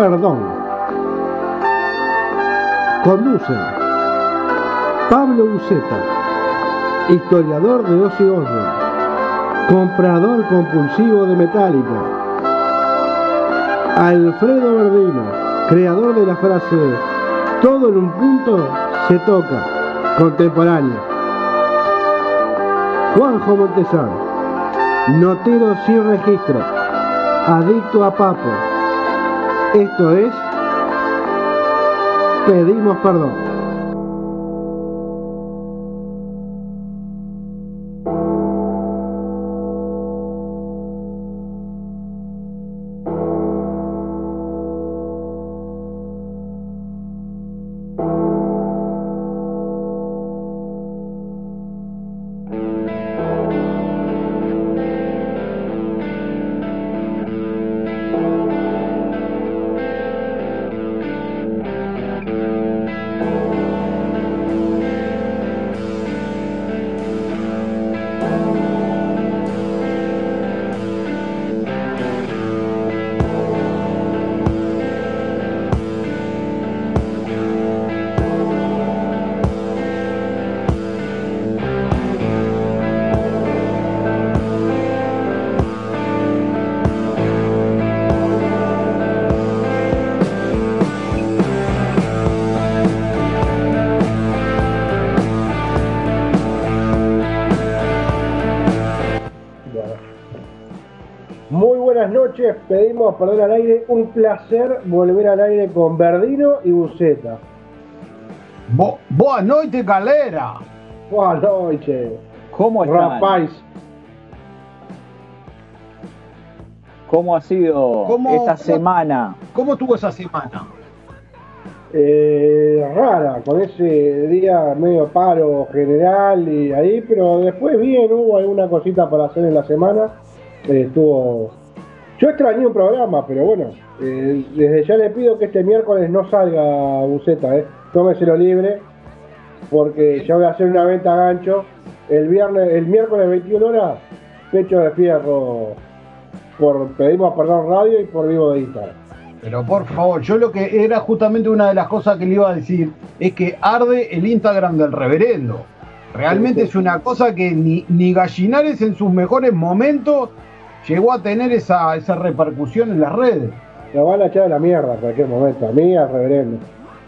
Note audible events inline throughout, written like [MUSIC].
Perdón. Conducen Pablo Uceta, historiador de Ozzy Osbourne, comprador compulsivo de Metallica. Alfredo Verdino, creador de la frase todo en un punto se toca, contemporáneo. Juanjo Montesano, notero sin registro, adicto a papo. Esto es Pedimos Perdón. Pedimos perdón al aire, un placer volver al aire con Verdino y Buceta. Bo boa noite, galera. Buenas noches. ¿Cómo están? Rapaz. ¿Cómo ha sido ¿Cómo- esta semana? ¿Cómo estuvo esa semana? Eh, rara, con ese día medio paro general y ahí, pero después bien, hubo alguna cosita para hacer en la semana. Eh, estuvo. Yo extrañé un programa, pero bueno, eh, desde ya le pido que este miércoles no salga Buceta, eh. Tómeselo libre, porque ya voy a hacer una venta a gancho. El viernes, el miércoles 21 horas, pecho de fierro por Pedimos Perdón Radio y por Vivo de Instagram. Pero por favor, yo lo que era justamente una de las cosas que le iba a decir es que arde el Instagram del reverendo. Realmente Sí, sí. es una cosa que ni, ni Gallinares en sus mejores momentos llegó a tener esa, esa repercusión en las redes. Lo van a echar a la mierda en cualquier momento, a mí al reverendo.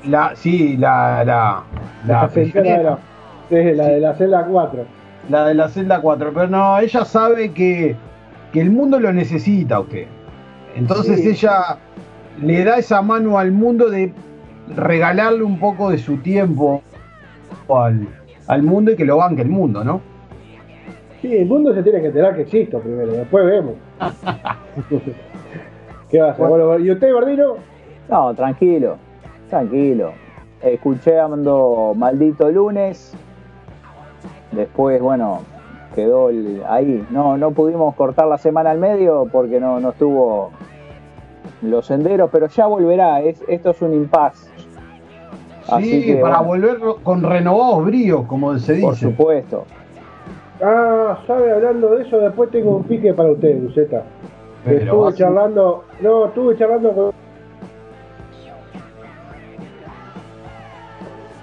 La, sí, la, la, la, La, de la, sí, la de la celda 4. la de la celda 4, pero no, ella sabe que, que el mundo lo necesita a usted. Entonces Sí. ella le da esa mano al mundo de regalarle un poco de su tiempo al, al mundo y que lo banque el mundo, ¿no? Sí, el mundo se tiene que enterar que existo primero, después vemos. [LAUGHS] ¿Qué va a hacer? Bueno, ¿Y usted, Bardino? No, tranquilo, tranquilo. Escuchando Maldito Lunes. Después, bueno, quedó el- ahí. No, no pudimos cortar la semana al medio porque no, no estuvo los senderos, pero ya volverá. Es, esto es un impas. Así Sí, que, para bueno, volver con renovados bríos, como se por dice. supuesto. Ah, sabe, hablando de eso, después tengo un pique para usted, Luceta. Pero Estuve así- charlando, no, estuve charlando con...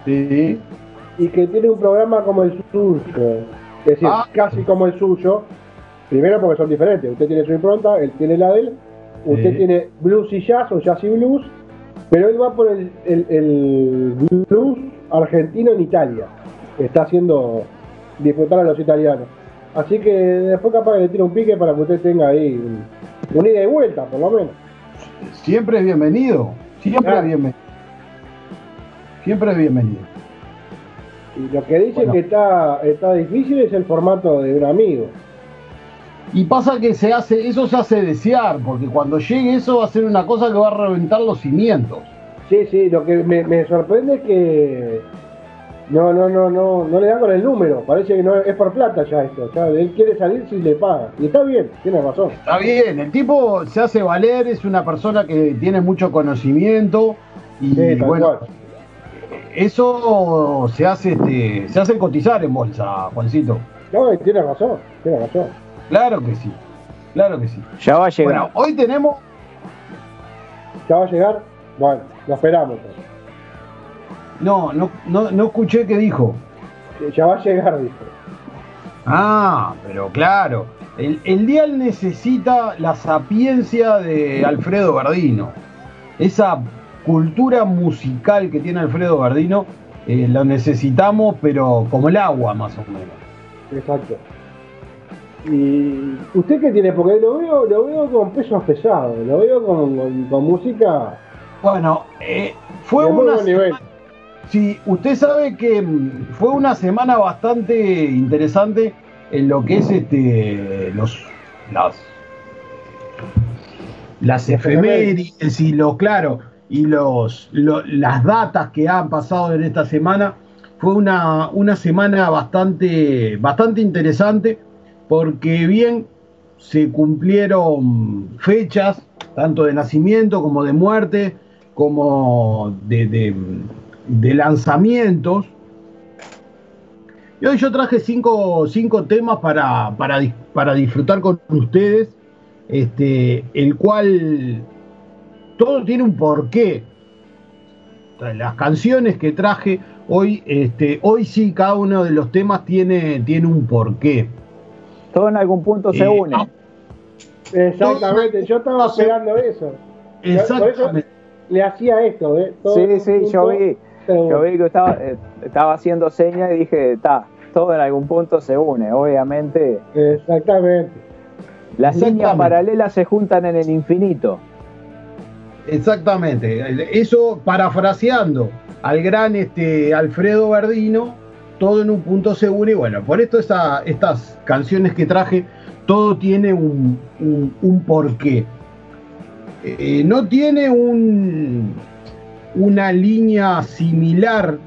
Sí. Y que tiene un programa como el suyo. Es decir, Ah. casi como el suyo. Primero porque son diferentes. Usted tiene su impronta, él tiene la de él. Usted Sí. tiene blues y jazz o jazz y blues. Pero él va por el, el- el blues argentino en Italia. Está haciendo disfrutar a los italianos. Así que después capaz que le tira un pique para que usted tenga ahí un, un ida y vuelta, por lo menos. Siempre es bienvenido. Siempre Ah. es bienvenido. Siempre es bienvenido. Y lo que dicen Bueno. que está, está difícil es el formato de un amigo. Y pasa que se hace, eso se hace desear, porque cuando llegue eso va a ser una cosa que va a reventar los cimientos. Sí, sí, lo que me, me sorprende es que no, no, no, no, no le dan con el número. Parece que no es por plata ya esto. Ya, él quiere salir si le paga. Y está bien, tiene razón. Está bien, el tipo se hace valer, es una persona que tiene mucho conocimiento y Sí, bueno, cual. eso se hace, este, se hace cotizar en bolsa, Juancito. No, tiene razón, tiene razón. Claro que sí, claro que sí. Ya va a llegar. Bueno, hoy tenemos, ¿Ya va a llegar? Bueno, lo esperamos. No, no, no, no escuché qué dijo. Ya va a llegar, dijo. Ah, pero claro. El, el dial necesita la sapiencia de Alfredo Verdino. Esa cultura musical que tiene Alfredo Verdino eh, lo necesitamos, pero como el agua, más o menos. Exacto. ¿Y usted qué tiene? Porque lo veo, lo veo con pesos pesados, lo veo con, con- con música Bueno, eh, fue de muy una buen nivel. Sí, usted sabe que mm, fue una semana bastante interesante en lo que es este los las las efemérides y los claro y los lo- las datas que han pasado en esta semana. Fue una, una semana bastante bastante interesante porque bien se cumplieron fechas tanto de nacimiento como de muerte como de, de- de lanzamientos. Y hoy yo traje cinco, cinco temas para, para, para disfrutar con ustedes, este, el cual todo tiene un porqué. Las canciones que traje hoy, este, hoy sí cada uno de los temas tiene, tiene un porqué. Todo en algún punto se Eh, une. ah, Exactamente, yo estaba esperando eso. Por eso Exactamente. le hacía esto, ¿eh? Todo Sí, sí, yo vi. Yo vi que estaba, eh, estaba haciendo señas y dije, está, todo en algún punto se une. Obviamente, Exactamente. las líneas Exactamente. paralelas se juntan en el infinito. Exactamente. Eso parafraseando al gran este, Alfredo Verdino, todo en un punto se une. Bueno, por esto esta- estas canciones que traje, todo tiene un, un- un porqué. Eh, no tiene un, una línea similar,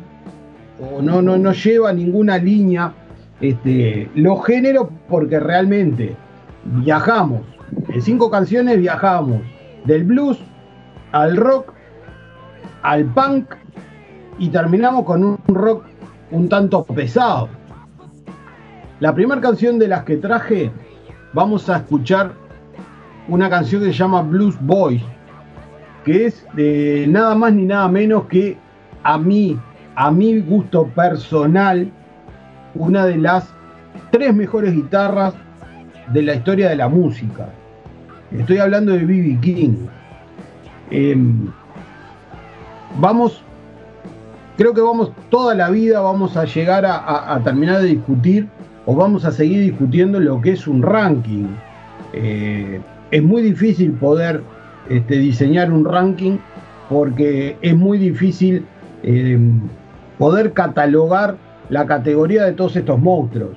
o no, no, no lleva ninguna línea este, los géneros, porque realmente viajamos. En cinco canciones viajamos del blues al rock, al punk y terminamos con un rock un tanto pesado. La primera canción de las que traje, vamos a escuchar una canción que se llama Blues Boys, que es de nada más ni nada menos que a mí, a mi gusto personal, una de las tres mejores guitarras de la historia de la música. Estoy hablando de B.B. King. Em, vamos, creo que vamos toda la vida vamos a llegar a terminar de discutir o vamos a seguir discutiendo lo que es un ranking. Eh, es muy difícil poder este, diseñar un ranking porque es muy difícil em, poder catalogar la categoría de todos estos monstruos.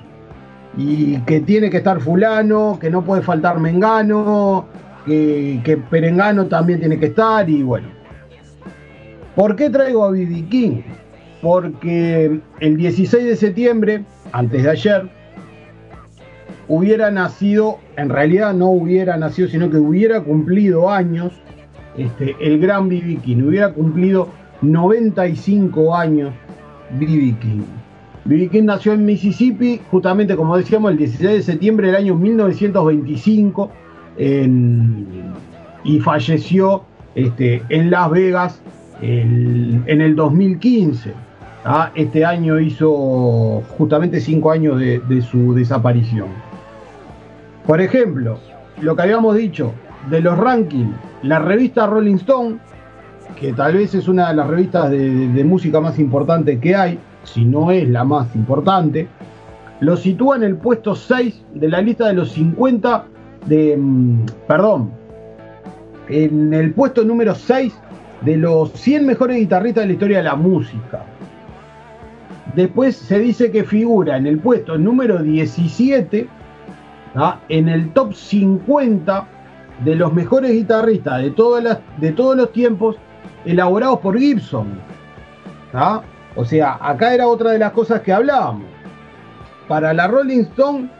Y que tiene que estar fulano, que no puede faltar Mengano, que, que Perengano también tiene que estar y bueno. ¿Por qué traigo a B.B. King? Porque el 16 de septiembre, antes de ayer, hubiera nacido, en realidad no hubiera nacido, sino que hubiera cumplido años, este, el gran B.B. King, hubiera cumplido 95 años B.B. King. B.B. King nació en Mississippi, justamente como decíamos, el 16 de septiembre del año 1925 en- y falleció este, en Las Vegas en el 2015. ¿ah? Este año hizo justamente cinco años de su desaparición. Por ejemplo, lo que habíamos dicho de los rankings, la revista Rolling Stone, que tal vez es una de las revistas de, música más importantes que hay, si no es la más importante, lo sitúa en el puesto 6 de la lista de los 50 de... mm, Perdón, en el puesto número 6 de los 100 mejores guitarristas de la historia de la música. Después se dice que figura en el puesto número 17 en el top 50 de los mejores guitarristas de, todos los tiempos elaborados por Gibson. O sea, acá era otra de las cosas que hablábamos. Para la Rolling Stone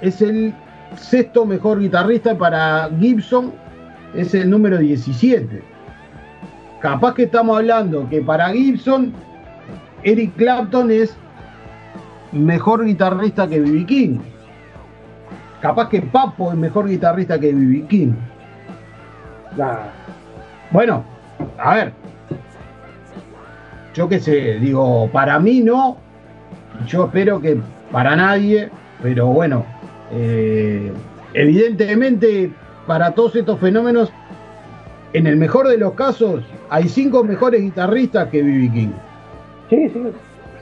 es el sexto mejor guitarrista para Gibson es el número 17. Capaz que estamos hablando que para Gibson Eric Clapton es mejor guitarrista que B.B. King. Capaz que Papo es mejor guitarrista que B.B. King. Nah, Bueno, a ver. Yo qué sé, digo, para mí no. Yo espero que para nadie, pero bueno, eh, evidentemente para todos estos fenómenos, en el mejor de los casos, hay cinco mejores guitarristas que B.B. King. Sí, sí.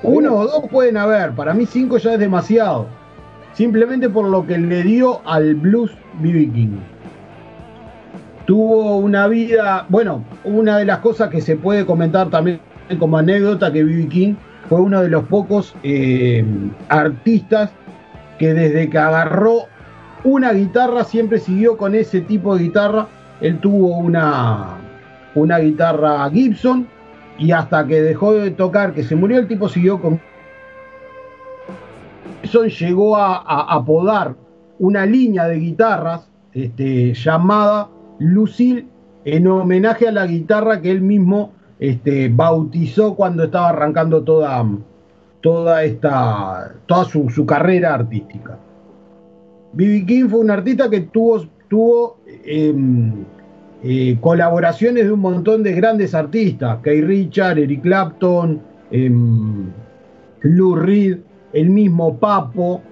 Uno o dos pueden haber, para mí cinco ya es demasiado. Simplemente por lo que le dio al blues B.B. King. Tuvo una vida, bueno, una de las cosas que se puede comentar también como anécdota que B.B. King fue uno de los pocos eh, artistas que desde que agarró una guitarra siempre siguió con ese tipo de guitarra. Él tuvo una, una guitarra Gibson y hasta que dejó de tocar, que se murió, el tipo siguió con... Gibson llegó a, apodar una línea de guitarras este, llamada Lucille en homenaje a la guitarra que él mismo este, bautizó cuando estaba arrancando toda, toda, esta, toda su, carrera artística. B.B. King fue un artista que tuvo, tuvo em, eh, colaboraciones de un montón de grandes artistas, Kay Richard, Eric Clapton, eh, Lou Reed, el mismo Papo,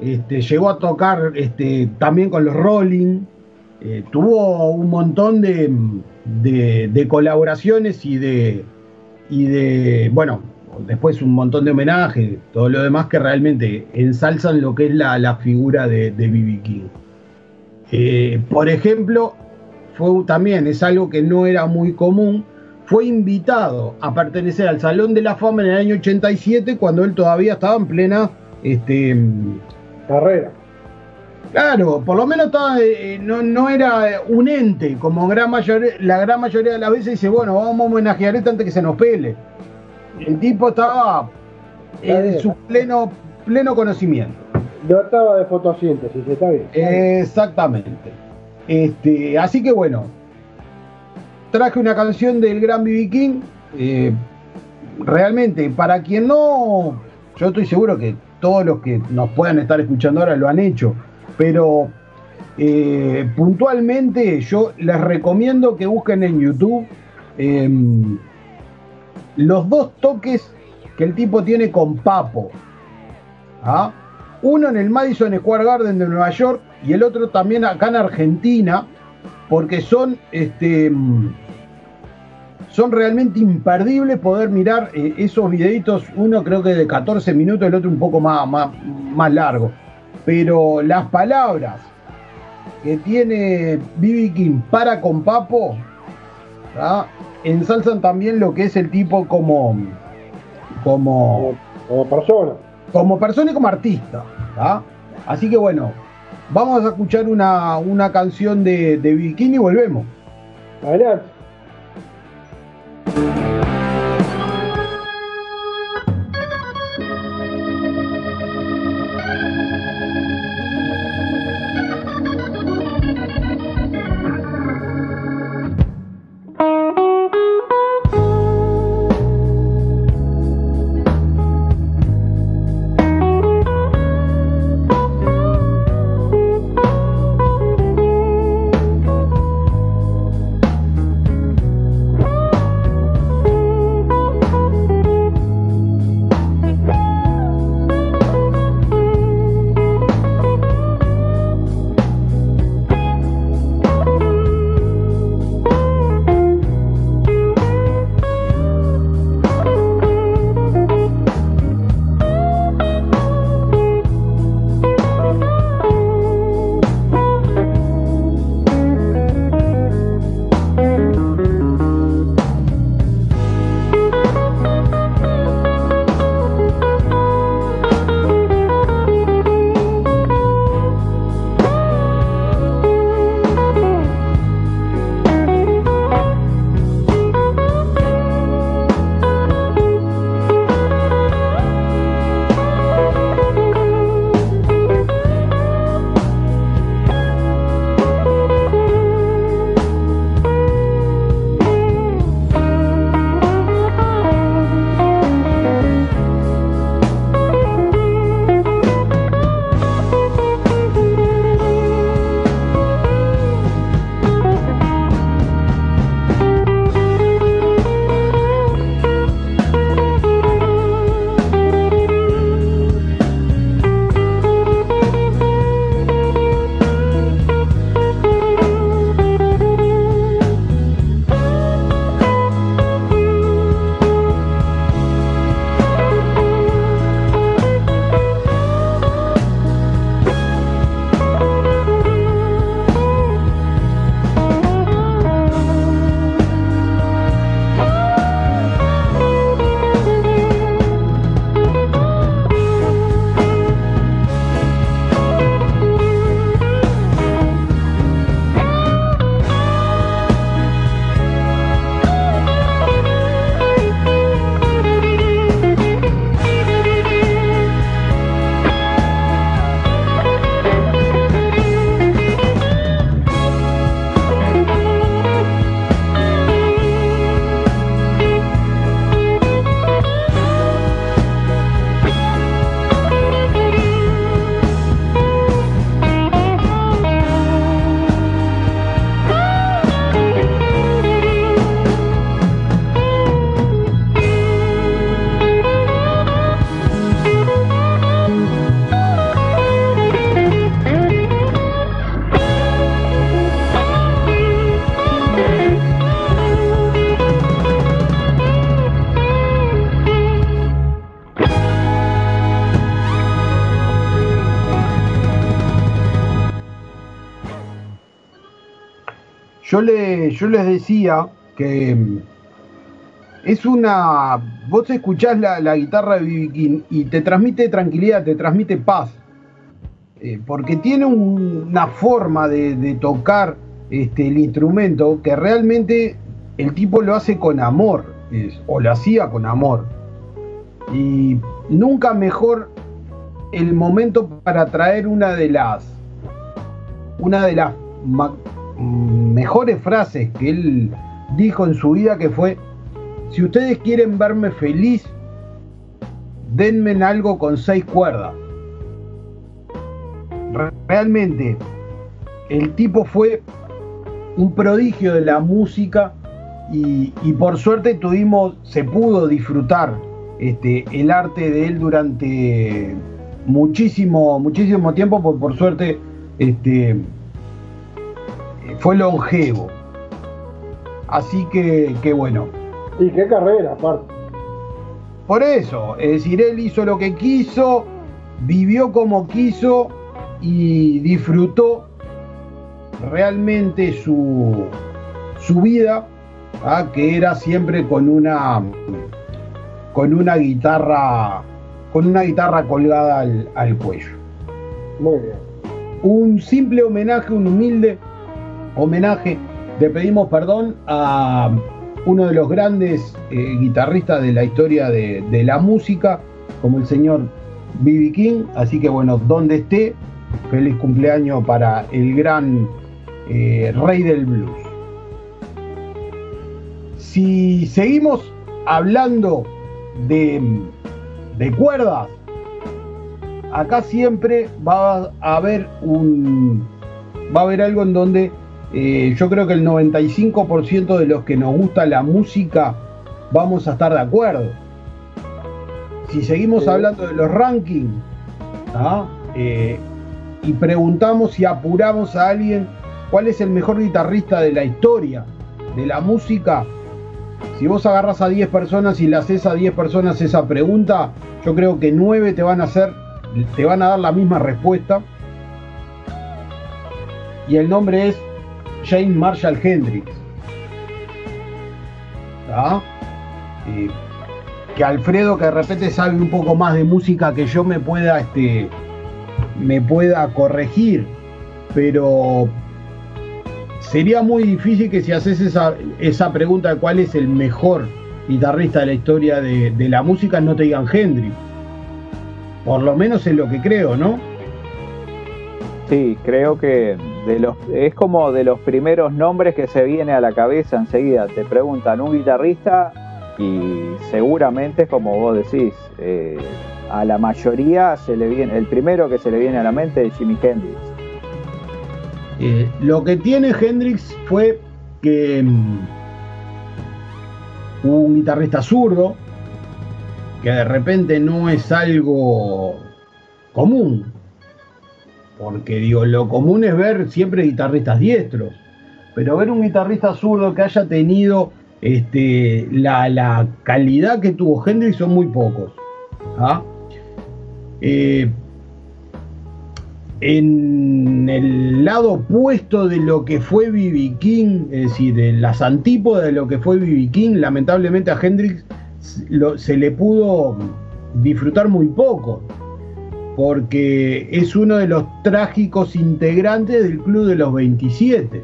este, llegó a tocar este, también con los Rolling, eh, tuvo un montón de, colaboraciones y de, bueno, después un montón de homenajes, todo lo demás que realmente ensalzan lo que es la, figura de B.B. King. por ejemplo, fue también es algo que no era muy común, fue invitado a pertenecer al Salón de la Fama en el año 87 cuando él todavía estaba en plena este, carrera. Claro, por lo menos estaba, eh, no, era un ente, como gran mayoría, la gran mayoría de las veces dice, bueno, vamos a homenajear esto antes que se nos pele. El tipo estaba en su pleno, pleno conocimiento. No estaba de fotosíntesis, está bien. Exactamente. Este, así que bueno, traje una canción del gran B.B. Eh, realmente, para quien no, yo estoy seguro que todos los que nos puedan estar escuchando ahora lo han hecho, pero eh, puntualmente yo les recomiendo que busquen en YouTube em, los dos toques que el tipo tiene con Papo. ¿ah? Uno en el Madison Square Garden de Nueva York y el otro también acá en Argentina, porque son, este, son realmente imperdibles poder mirar eh, esos videitos, uno creo que de 14 minutos, el otro un poco más, más, largo. Pero las palabras que tiene Bibi King para con Papo, ensalzan también lo que es el tipo como, como, como persona. Como persona y como artista. Así que bueno, Vamos a escuchar una, una canción de, de Bikini y volvemos. Adelante. Yo, le, yo les decía que mm, es una. Vos escuchás la, guitarra de B.B. y te transmite tranquilidad, te transmite paz. Eh, porque tiene una forma de, tocar este, el instrumento que realmente el tipo lo hace con amor, o lo hacía con amor. Y nunca mejor el momento para traer una de las una de las mejores frases que él dijo en su vida que fue si ustedes quieren verme feliz denme en algo con seis cuerdas realmente el tipo fue un prodigio de la música y, por suerte tuvimos, se pudo disfrutar este, el arte de él durante muchísimo, muchísimo tiempo, por, por suerte este, fue longevo. Así que, que bueno. Y qué carrera, aparte. Por eso, es decir, él hizo lo que quiso, vivió como quiso y disfrutó realmente su, su vida, ¿ah? que era siempre con una con una guitarra con una guitarra colgada al, cuello. Muy bien. Un simple homenaje, un humilde homenaje. Le pedimos perdón a uno de los grandes eh, guitarristas de la historia de, la música, como el señor B.B. King. Así que bueno, donde esté, Feliz cumpleaños para el gran eh, rey del blues. Si seguimos hablando de, de cuerdas, acá siempre va a haber un va a haber algo en donde eh, yo creo que el 95% de los que nos gusta la música vamos a estar de acuerdo. Si seguimos hablando de los rankings, ¿ah? eh, y preguntamos y apuramos a alguien cuál es el mejor guitarrista de la historia de la música, si vos agarras a 10 personas y le haces a 10 personas esa pregunta, yo creo que 9 te van a hacer, te van a dar la misma respuesta. Y el nombre es James Marshall Hendrix. Eh, que Alfredo, que de repente sabe un poco más de música que yo me pueda este, me pueda corregir, pero sería muy difícil que si haces esa, esa pregunta de cuál es el mejor guitarrista de la historia de, la música, no te digan Hendrix. Por lo menos es lo que creo, ¿no? Sí, creo que es como de los primeros nombres que se viene a la cabeza enseguida. Te preguntan un guitarrista y seguramente, como vos decís, eh, a la mayoría se le viene, el primero que se le viene a la mente es Jimi Hendrix. Eh, lo que tiene Hendrix fue que mm, un guitarrista zurdo, que de repente no es algo común, porque digo, lo común es ver siempre guitarristas diestros, pero ver un guitarrista zurdo que haya tenido este, la, calidad que tuvo Hendrix son muy pocos. ¿ah? Eh, en el lado opuesto de lo que fue B.B. King, es decir, de las antípodas de lo que fue B.B. King, lamentablemente a Hendrix se le pudo disfrutar muy poco, porque es uno de los trágicos integrantes del Club de los 27.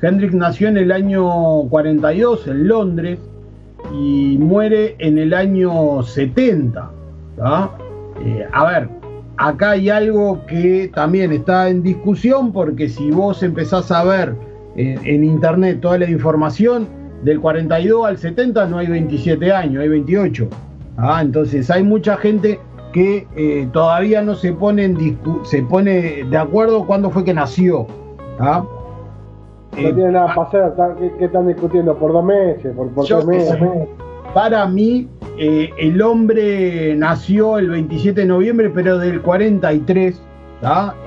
Hendrix nació en el año 42 en Londres y muere en el año 70. Eh, a ver, acá hay algo que también está en discusión porque si vos empezás a ver en, internet toda la información, del 42 al 70 no hay 27 años, hay 28. ¿ah? Entonces hay mucha gente que eh, todavía no se pone, en se pone de acuerdo cuándo fue que nació. ¿ah? No tiene nada para hacer, ¿qué, están discutiendo? ¿Por dos meses? ¿Por, por meses? Para mí, eh, el hombre nació el 27 de noviembre, pero del 43,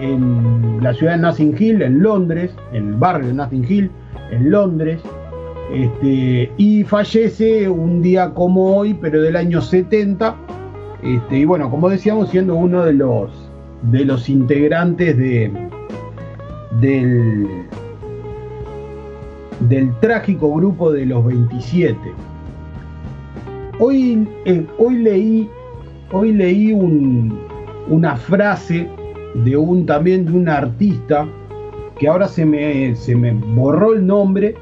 en la ciudad de Nothing Hill, en Londres, en el barrio de Nothing Hill, en Londres. Este, y fallece un día como hoy, pero del año 70. Este, y bueno, como decíamos, siendo uno de los, de los integrantes de, del, del trágico grupo de los 27. Hoy, eh, hoy leí, hoy leí una frase de un también de un artista que ahora se me, se me borró el nombre,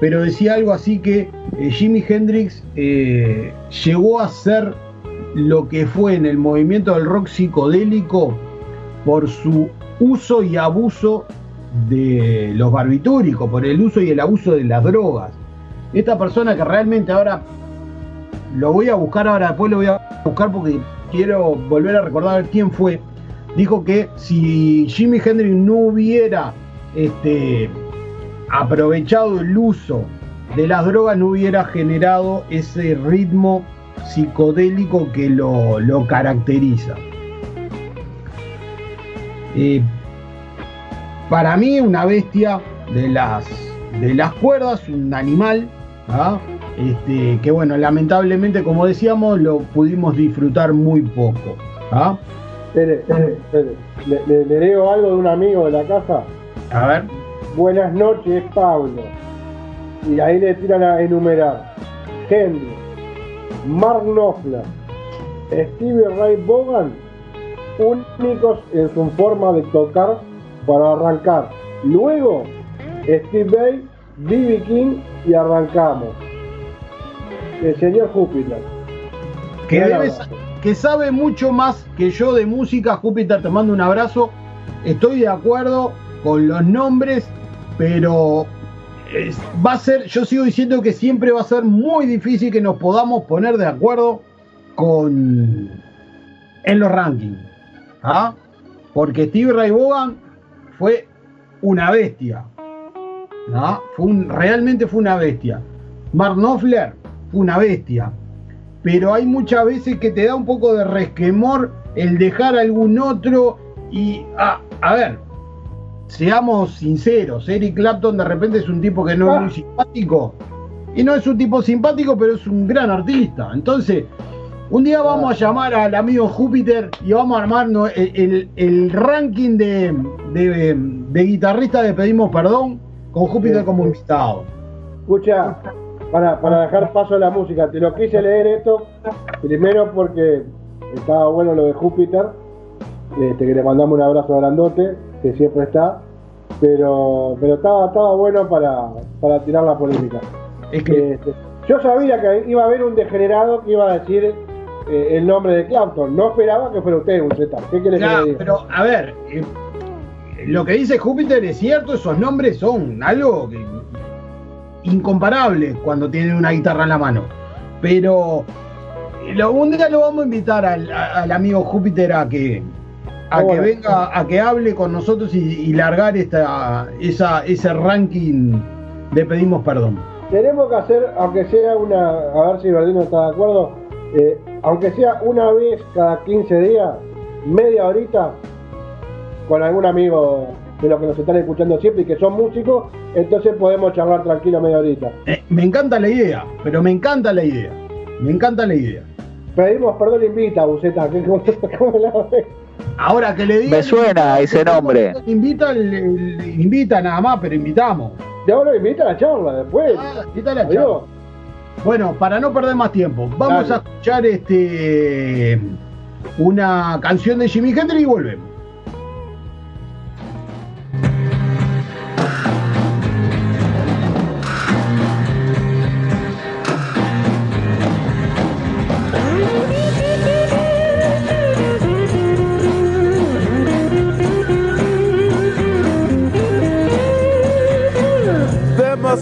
pero decía algo así que eh, Jimi Hendrix eh, llegó a ser lo que fue en el movimiento del rock psicodélico por su uso y abuso de los barbitúricos, por el uso y el abuso de las drogas. Esta persona que realmente ahora lo voy a buscar ahora, después lo voy a buscar porque quiero volver a recordar quién fue. Dijo que si Jimi Hendrix no hubiera este, aprovechado el uso de las drogas, no hubiera generado ese ritmo psicodélico que lo, caracteriza. Eh, para mí, una bestia de las, de las cuerdas, un animal ¿ah? Este, que bueno, lamentablemente, como decíamos, lo pudimos disfrutar muy poco. ¿ah? Le, leo algo de un amigo de la casa. A ver. Buenas noches, Pablo. Y ahí le tiran a enumerar. Henry, Mark Knopfler, Steve Ray Bogan, únicos en su forma de tocar para arrancar. Luego, Steve Bay, B.B. King y arrancamos el señor Júpiter. Que, sabe mucho más que yo de música, Júpiter, te mando un abrazo. Estoy de acuerdo con los nombres, pero va a ser, yo sigo diciendo que siempre va a ser muy difícil que nos podamos poner de acuerdo con en los rankings. ¿ah? Porque Steve Ray Vaughan fue una bestia. ¿ah? Fue un, realmente fue una bestia. Mark Knopfler una bestia. Pero hay muchas veces que te da un poco de resquemor el dejar algún otro y, a, a ver, seamos sinceros, Eric Clapton de repente es un tipo que no es muy ah. simpático. Y no es un tipo simpático, pero es un gran artista. Entonces, un día vamos a llamar al amigo Júpiter y vamos a armarnos el, ranking de, de, guitarristas de Pedimos Perdón con Júpiter como invitado. Escucha, para, para dejar paso a la música, te lo quise leer esto, primero porque estaba bueno lo de Júpiter, este, que le mandamos un abrazo grandote, que siempre está, pero, pero estaba, estaba bueno para, para tirar la polémica. Es que... Este, yo sabía que iba a haber un degenerado que iba a decir eh, el nombre de Clapton. No esperaba que fuera usted un Z. ¿Qué quiere decir? Pero, a ver, eh, lo que dice Júpiter es cierto, esos nombres son algo que incomparable cuando tienen una guitarra en la mano. Pero un día lo vamos a invitar al, amigo Júpiter a que a que venga, a que hable con nosotros y, largar esta, esa, ese ranking de pedimos perdón. Tenemos que hacer, aunque sea una, a ver si Verdino está de acuerdo, eh, aunque sea una vez cada 15 días, media horita, con algún amigo de los que nos están escuchando siempre y que son músicos, entonces podemos charlar tranquilo media horita. Eh, me encanta la idea, pero me encanta la idea. Me encanta la idea. Pedimos perdón, invita, Buceta. [LAUGHS] ¿Cómo, la Ahora que le diga. Me suena ese nombre. Invita, invita nada más, pero invitamos. Y ahora invita a la charla después. Ah, invita a la charla. Bueno, para no perder más tiempo, vamos a escuchar este una canción de Jimmy Hendrix y volvemos.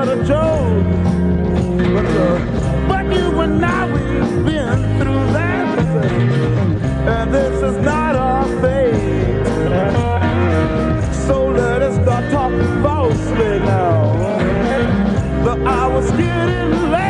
but a joke. But, uh, but you and I, we've been through that. And this is not our fate. So let us start talking falsely now. The hour's getting late.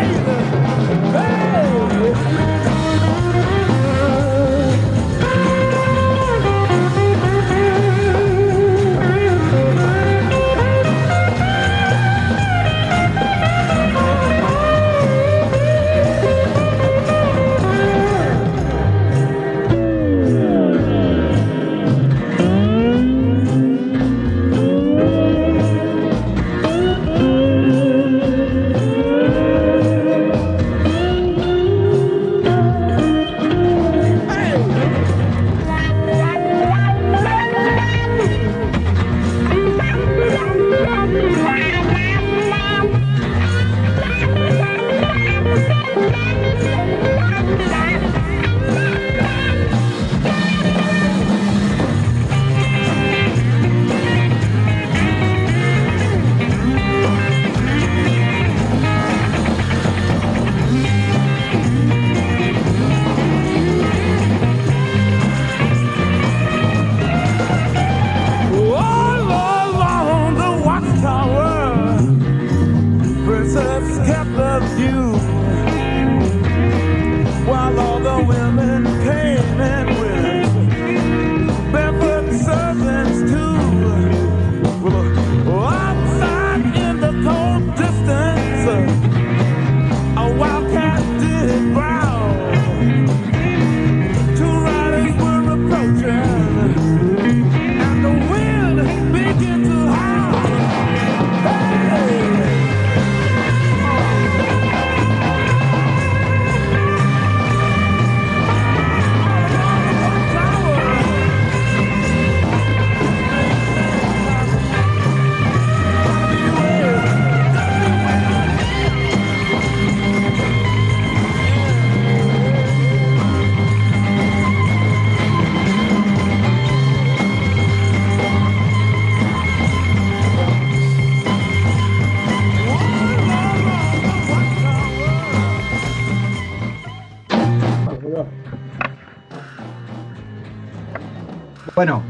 Bueno,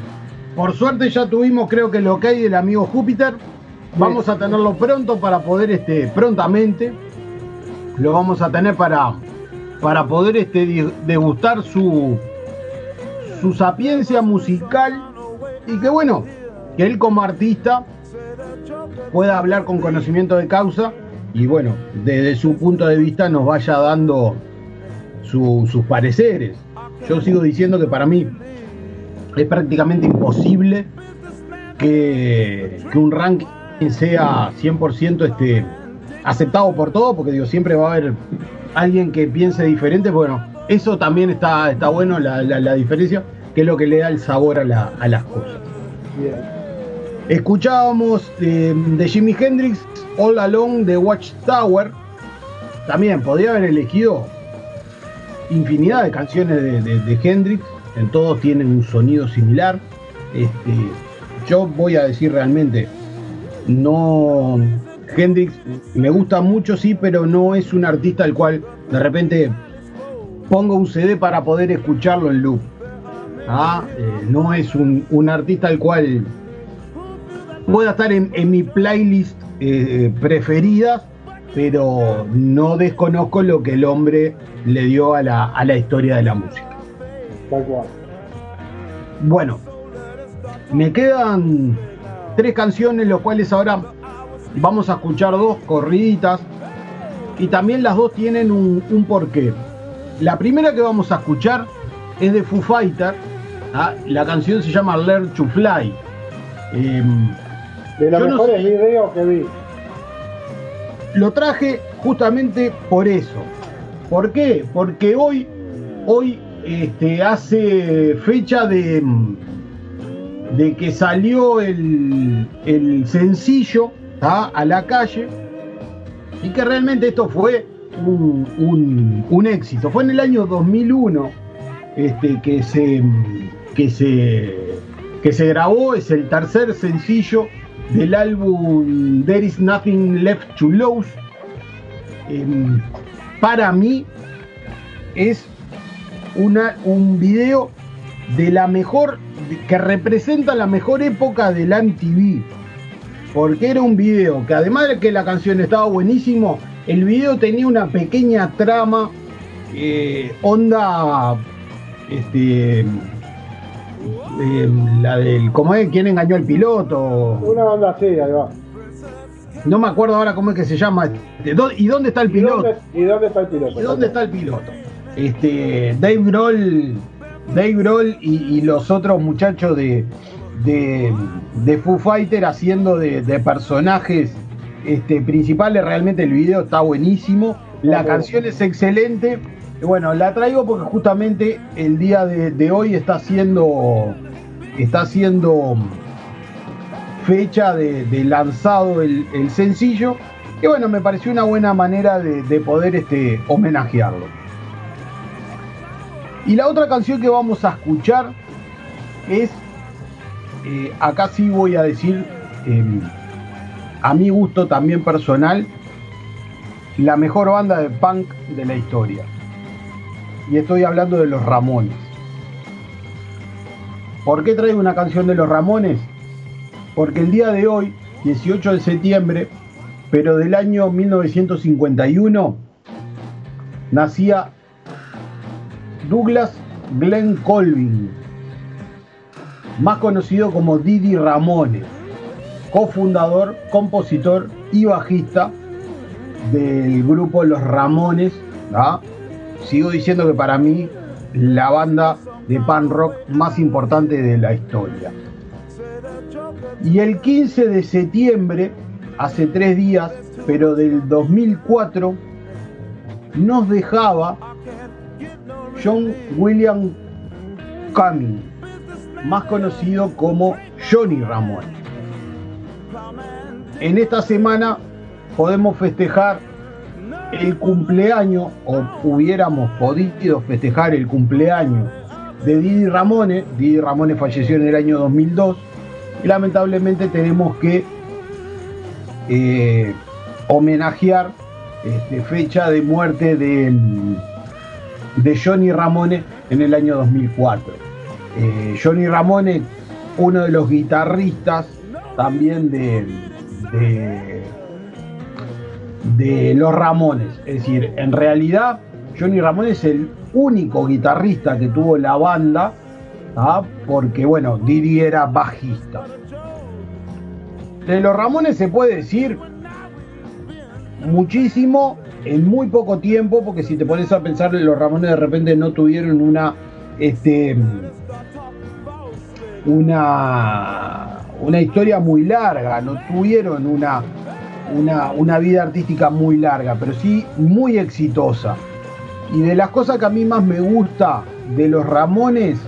por suerte ya tuvimos creo que que hay del amigo Júpiter. Vamos a tenerlo pronto para poder, este, prontamente, lo vamos a tener para, para poder este, degustar su, su sapiencia musical. Y que bueno, que él como artista pueda hablar con conocimiento de causa y bueno, desde su punto de vista nos vaya dando sus pareceres. Yo sigo diciendo que para mí es prácticamente imposible que, un ranking sea 100% este, aceptado por todos, porque digo, siempre va a haber alguien que piense diferente. Bueno, eso también está, está bueno, la, diferencia, que es lo que le da el sabor a, las cosas. Escuchábamos eh, de Jimi Hendrix All Along the Watchtower. También podría haber elegido infinidad de canciones de Hendrix en todos tienen un sonido similar. Este, yo voy a decir realmente, no. Hendrix me gusta mucho, sí, pero no es un artista al cual de repente pongo un CD para poder escucharlo en loop. ¿ah? Eh, no es un, artista al cual pueda estar en, mi playlist eh, preferida, pero no desconozco lo que el hombre le dio a la, a la historia de la música. Bueno, me quedan tres canciones, los cuales ahora vamos a escuchar dos corriditas. Y también las dos tienen un, porqué. La primera que vamos a escuchar es de Foo Fighter. ¿ah? La canción se llama Learn to Fly. Em, de los mejores videos que vi. Lo traje justamente por eso. ¿Por qué? Porque hoy, hoy este, hace fecha de, de que salió el, sencillo a la calle y que realmente esto fue un, éxito. Fue en el año 2001 este, que, se, que, se, que se grabó, es el tercer sencillo del álbum There is Nothing Left to Lose. Em, para mí es una, un video de la mejor, que representa la mejor época del MTV. Porque era un video que además de que la canción estaba buenísimo, el video tenía una pequeña trama, eh, onda, este, eh, la del, ¿cómo es? ¿Quién engañó al piloto? Una banda así, ahí va. No me acuerdo ahora cómo es que se llama. ¿De dó- ¿Y dónde está el ¿Y piloto? y dónde está el piloto? ¿Y dónde está el piloto? Este, Dave Grohl, Dave Grohl y, y los otros muchachos de, de, de Foo Fighter haciendo de, de personajes este, principales. Realmente el video está buenísimo. La canción es excelente. Bueno, la traigo porque justamente el día de, hoy está haciendo está haciendo fecha de, lanzado el, sencillo. Y bueno, me pareció una buena manera de, de poder este, homenajearlo. Y la otra canción que vamos a escuchar es, eh, acá sí voy a decir, eh, a mi gusto también personal, la mejor banda de punk de la historia. Y estoy hablando de los Ramones. ¿Por qué traigo una canción de los Ramones? Porque el día de hoy, 18 de septiembre, pero del año 1951, nacía Douglas Glenn Colvin, más conocido como Didi Ramones, cofundador, compositor y bajista del grupo Los Ramones. ¿ah? Sigo diciendo que para mí la banda de punk rock más importante de la historia. Y el 15 de septiembre, hace tres días, pero del 2004, nos dejaba John William Cumming, más conocido como Johnny Ramón. En esta semana podemos festejar el cumpleaños, o hubiéramos podido festejar el cumpleaños de Didi Ramone. Didi Ramone falleció en el año 2002 y lamentablemente tenemos que eh, homenajear este, fecha de muerte de, Johnny Ramone en el año 2004. Eh, Johnny Ramone, uno de los guitarristas también de, de los Ramones. Es decir, en realidad Johnny Ramone es el único guitarrista que tuvo la banda, ¿ah? porque bueno, Didi era bajista. De los Ramones se puede decir muchísimo en muy poco tiempo, porque si te pones a pensar, los Ramones de repente no tuvieron una, este, una, una historia muy larga, no tuvieron una, una, una vida artística muy larga, pero sí muy exitosa. Y de las cosas que a mí más me gusta de los Ramones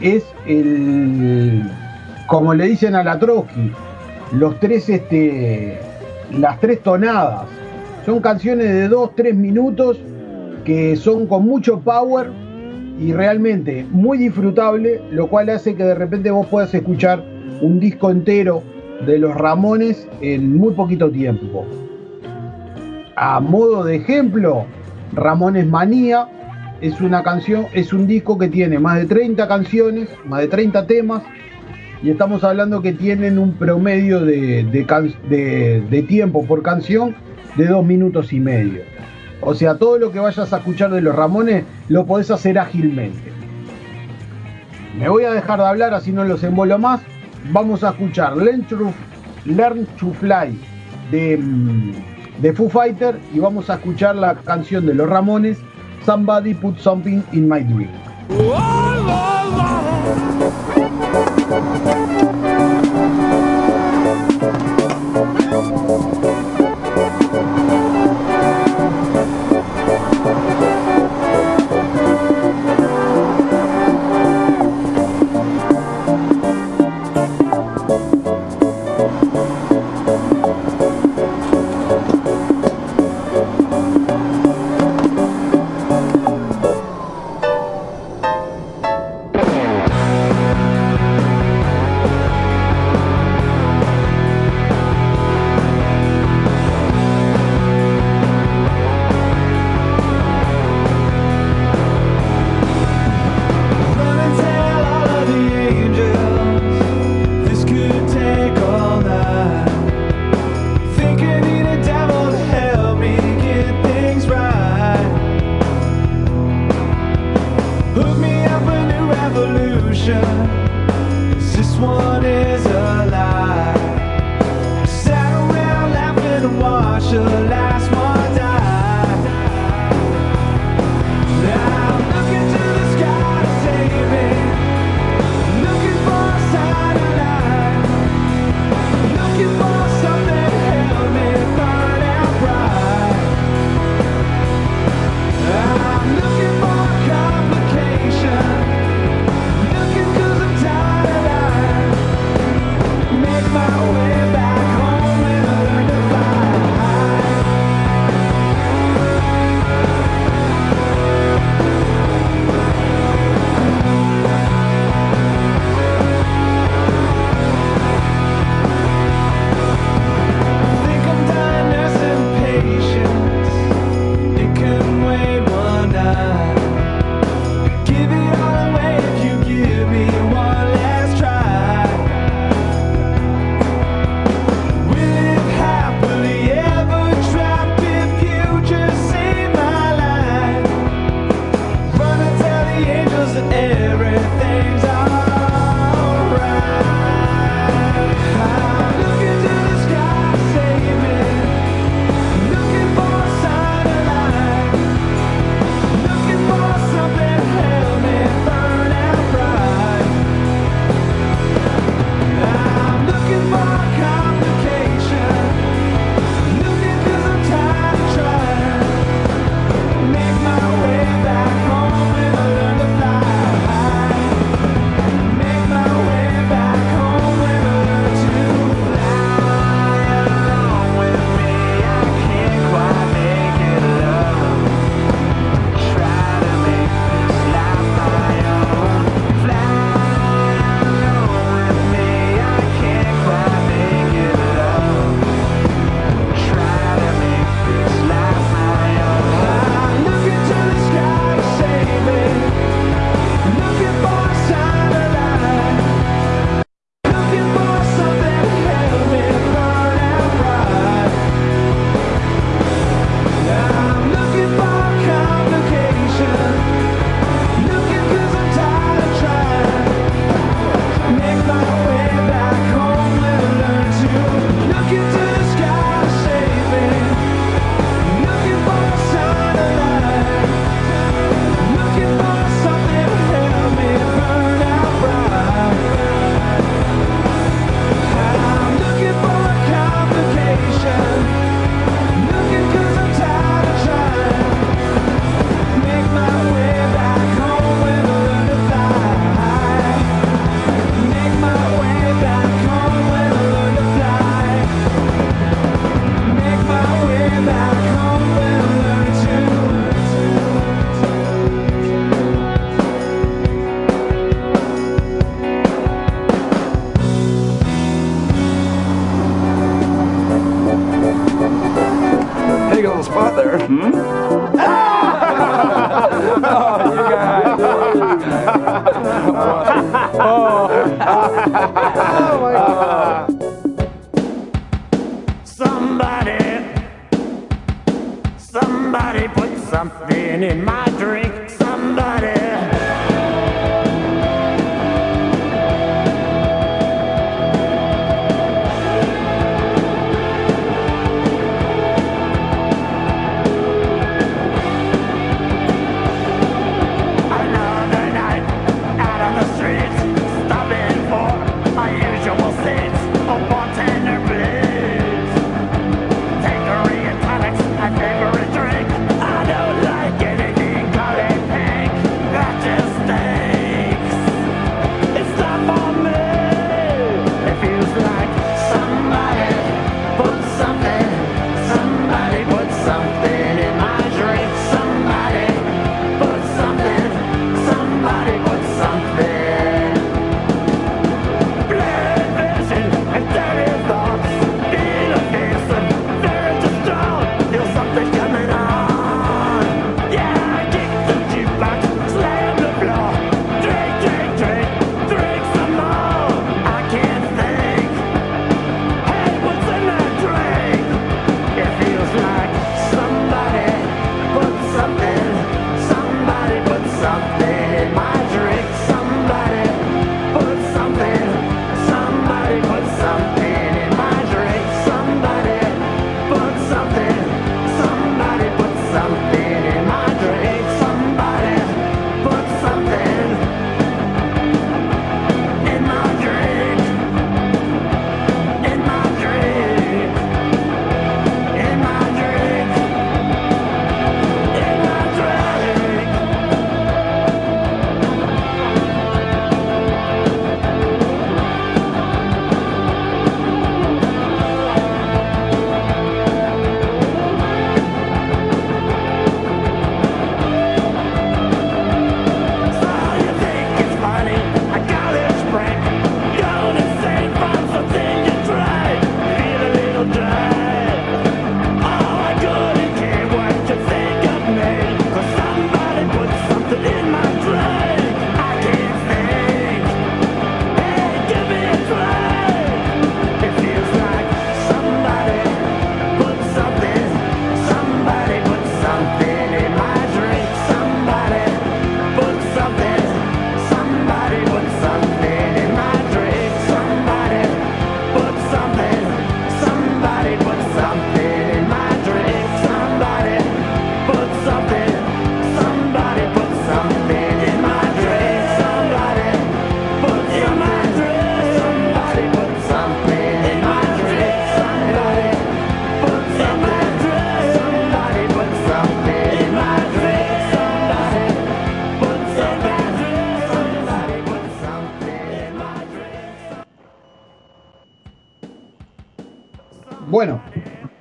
es el, como le dicen a la Trotsky, los tres, este, las tres tonadas. Son canciones de 2-3 minutos que son con mucho power y realmente muy disfrutable, lo cual hace que de repente vos puedas escuchar un disco entero de los Ramones en muy poquito tiempo. A modo de ejemplo, Ramones Manía es una canción, es un disco que tiene más de 30 canciones, más de 30 temas, y estamos hablando que tienen un promedio de, de, de- tiempo por canción de dos minutos y medio. O sea, todo lo que vayas a escuchar de los Ramones lo podés hacer ágilmente. Me voy a dejar de hablar, así no los embolo más. Vamos a escuchar Learn to, Learn to Fly de, mm, de Foo Fighter y vamos a escuchar la canción de los Ramones, Somebody Put Something in My Dream.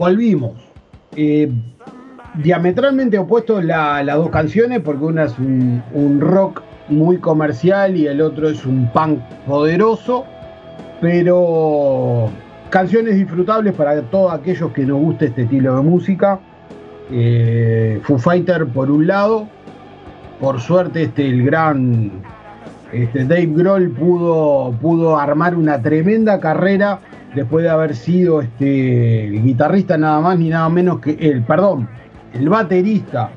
Volvimos. Eh, diametralmente opuestos la- las dos canciones, porque una es un, un rock muy comercial y el otro es un punk poderoso, pero canciones disfrutables para todos aquellos que nos guste este estilo de música. Eh, Foo Fighter por un lado, por suerte este el gran este, Dave Grohl pudo, pudo armar una tremenda carrera después de haber sido este, el guitarrista nada más ni nada menos que el, perdón, el baterista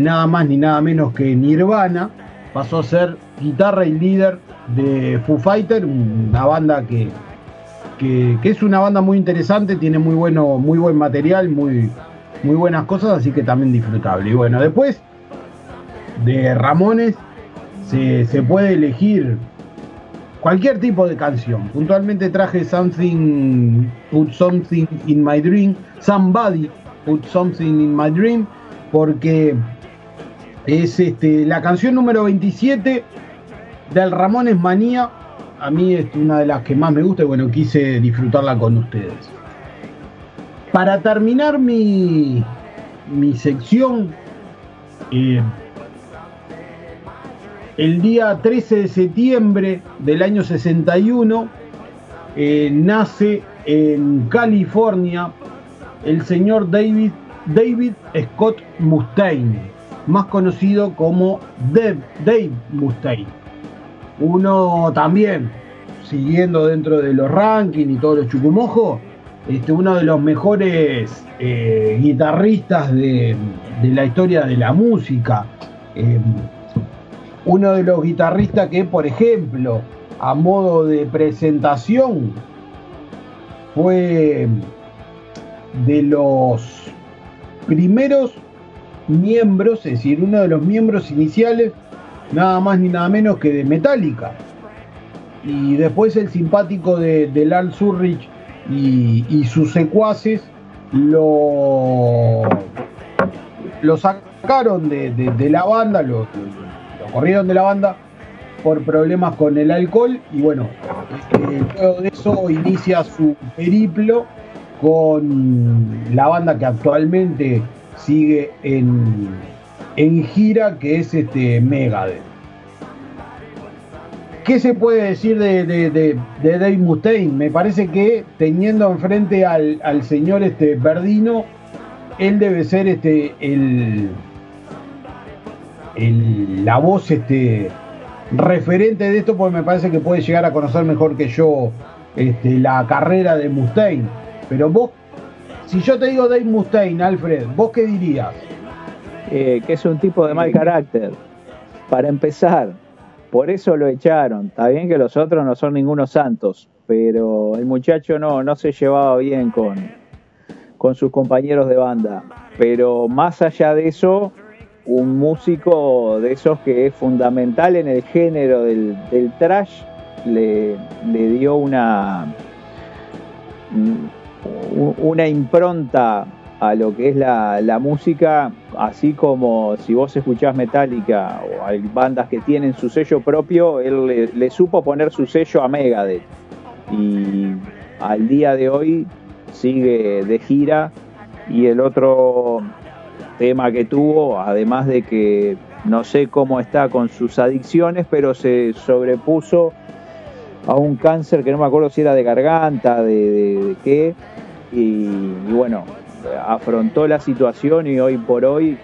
nada más ni nada menos que Nirvana, pasó a ser guitarra y líder de Foo Fighter, una banda que, que, que es una banda muy interesante, tiene muy bueno, muy buen material, muy, muy buenas cosas, así que también disfrutable. Y bueno, después de Ramones se, se puede elegir cualquier tipo de canción. Puntualmente traje Something, Put Something in My Dream, Somebody Put Something in My Dream, porque es este, la canción número 27 del Ramones Manía. A mí es una de las que más me gusta y bueno, quise disfrutarla con ustedes. Para terminar mi, mi sección, eh, el día 13 de septiembre del año 61 eh, nace en California el señor David, David Scott Mustaine, más conocido como Dave, Dave Mustaine. Uno también, siguiendo dentro de los rankings y todos los chucumojos, este, uno de los mejores eh, guitarristas de, la historia de la música. Eh, uno de los guitarristas que, por ejemplo, a modo de presentación, fue de los primeros miembros, es decir, uno de los miembros iniciales, nada más ni nada menos que de Metallica. Y después el simpático de, de Lars Ulrich y, sus secuaces lo, sacaron de, la banda, corrieron de la banda por problemas con el alcohol y bueno, eh, luego de eso inicia su periplo con la banda que actualmente sigue en, en gira, que es este Megadeth. ¿Qué se puede decir de, de- Dave Mustaine? Me parece que teniendo enfrente al, al señor este Verdino, él debe ser este el, la voz este referente de esto, porque me parece que puede llegar a conocer mejor que yo este, la carrera de Mustaine. Pero vos, si yo te digo Dave Mustaine, Alfred, ¿vos qué dirías? Eh, que es un tipo de mal carácter. Para empezar, por eso lo echaron. Está bien que los otros no son ningunos santos, pero el muchacho no, no se llevaba bien con, con sus compañeros de banda. Pero más allá de eso, un músico de esos que es fundamental en el género del, del trash, le, dio una, u- una impronta a lo que es la, la música, así como si vos escuchás Metallica o hay bandas que tienen su sello propio, él le, le supo poner su sello a Megadeth. Y al día de hoy sigue de gira y el otro tema que tuvo, además de que no sé cómo está con sus adicciones, pero se sobrepuso a un cáncer que no me acuerdo si era de garganta, de, qué, y, bueno, afrontó la situación y hoy por hoy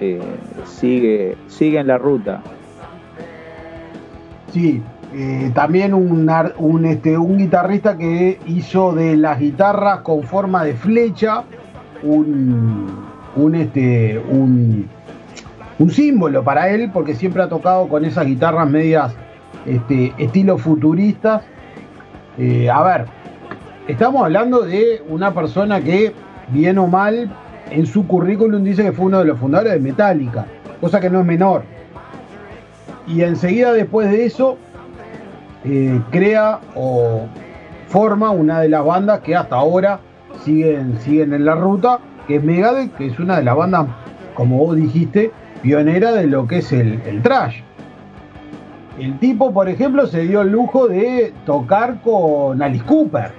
eh, sigue, sigue en la ruta. Sí, eh, también un, un, este, un guitarrista que hizo de las guitarras con forma de flecha un, un, este, un, un símbolo para él, porque siempre ha tocado con esas guitarras medias este, estilo futuristas. Eh, a ver, estamos hablando de una persona que, bien o mal, en su currículum dice que fue uno de los fundadores de Metallica, cosa que no es menor. Y enseguida después de eso, eh, crea o forma una de las bandas que hasta ahora siguen, siguen en la ruta, que Megadeth, que es una de las bandas, como vos dijiste, pionera de lo que es el, el trash. El tipo, por ejemplo, se dio el lujo de tocar con Alice Cooper.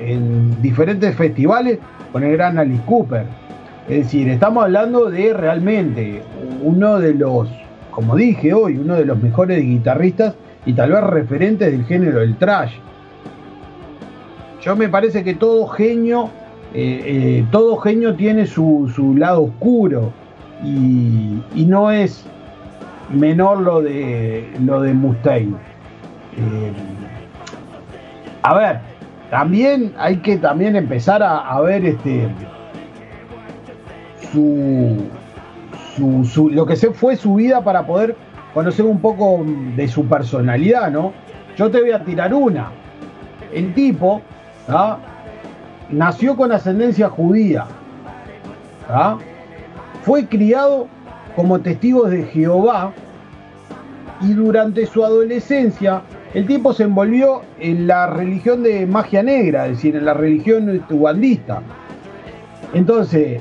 en diferentes festivales con el gran Alice Cooper. Es decir, estamos hablando de realmente uno de los, como dije hoy, uno de los mejores guitarristas y tal vez referentes del género del trash. Yo me parece que todo genio, eh, eh, todo genio tiene su, su lado oscuro y, y no es menor lo de lo de Mustaine. Eh, a ver, también hay que también empezar a, a ver este su, su, su- lo que se fue su vida para poder conocer un poco de su personalidad, ¿no? Yo te voy a tirar una. El tipo ¿ah? Nació con ascendencia judía. ¿ah? Fue criado como testigos de Jehová y durante su adolescencia el tipo se envolvió en la religión de magia negra, es decir, en la religión ubandista. Entonces,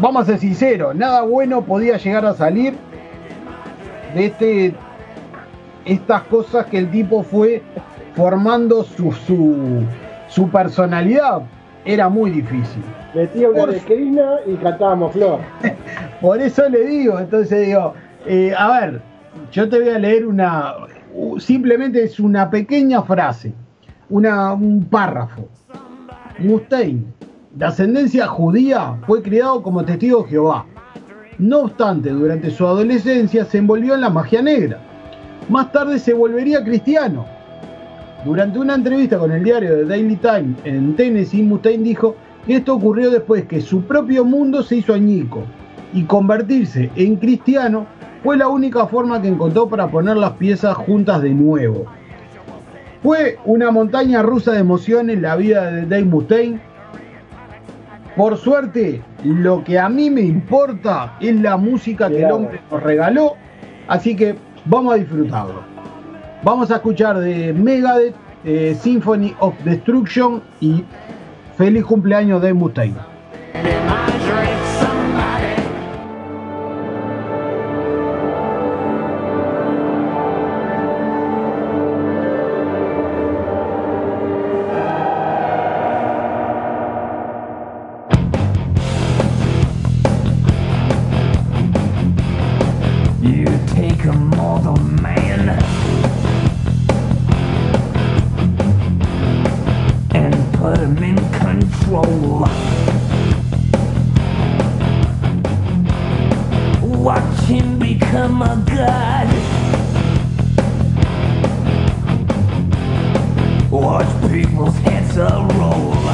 vamos a ser sinceros, nada bueno podía llegar a salir de este estas cosas que el tipo fue formando su, su personalidad. Era muy difícil. Metía una lequerina y cantábamos flor. [LAUGHS] Por eso le digo, entonces digo, eh, a ver, yo te voy a leer una, simplemente es una pequeña frase, una, un párrafo. Mustaine, de ascendencia judía, fue criado como testigo de Jehová. No obstante, durante su adolescencia se envolvió en la magia negra. Más tarde se volvería cristiano. Durante una entrevista con el diario The Daily Times en Tennessee, Mustaine dijo que esto ocurrió después que su propio mundo se hizo añico y convertirse en cristiano fue la única forma que encontró para poner las piezas juntas de nuevo. Fue una montaña rusa de emociones la vida de Dave Mustaine. Por suerte, lo que a mí me importa es la música que el hombre nos regaló, así que vamos a disfrutarlo. Vamos a escuchar de Megadeth, eh, Symphony of Destruction y feliz cumpleaños de Mustaine. Him become a god. Watch people's heads. Roll.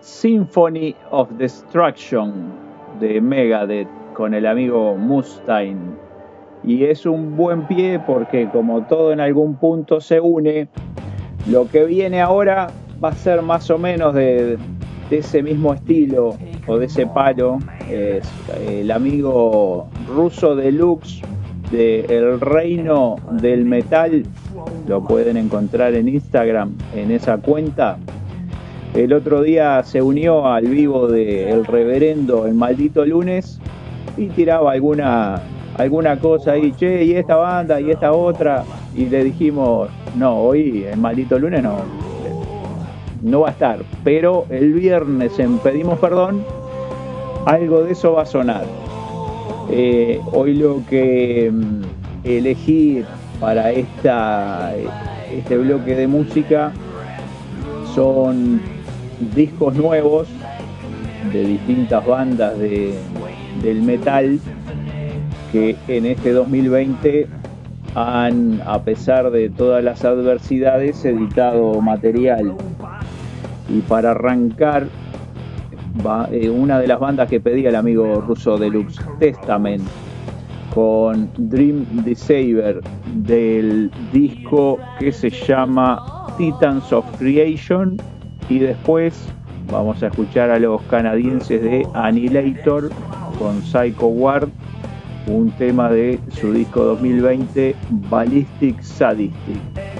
Symphony of Destruction de Megadeth con el amigo Mustaine. Y es un buen pie porque como todo en algún punto se une, lo que viene ahora va a ser más o menos de, de ese mismo estilo o de ese palo. Es el amigo ruso deluxe de El Reino del Metal. Lo pueden encontrar en Instagram en esa cuenta. El otro día se unió al vivo de Reverendo el maldito lunes y tiraba alguna alguna cosa ahí, che, y esta banda y esta otra, y le dijimos, no, hoy el maldito lunes no, no va a estar, pero el viernes en Pedimos Perdón, algo de eso va a sonar. Eh, hoy lo que mm, elegí para esta, este bloque de música son discos nuevos de distintas bandas de, del metal que en este 2020 han, a pesar de todas las adversidades, editado material. Y para arrancar, va, eh, una de las bandas que pedía el amigo ruso Deluxe, Testament, con Dream Deceiver del disco que se llama Titans of Creation y después vamos a escuchar a los canadienses de Annihilator con Psycho Ward, un tema de su disco 2020 Ballistic Sadistic.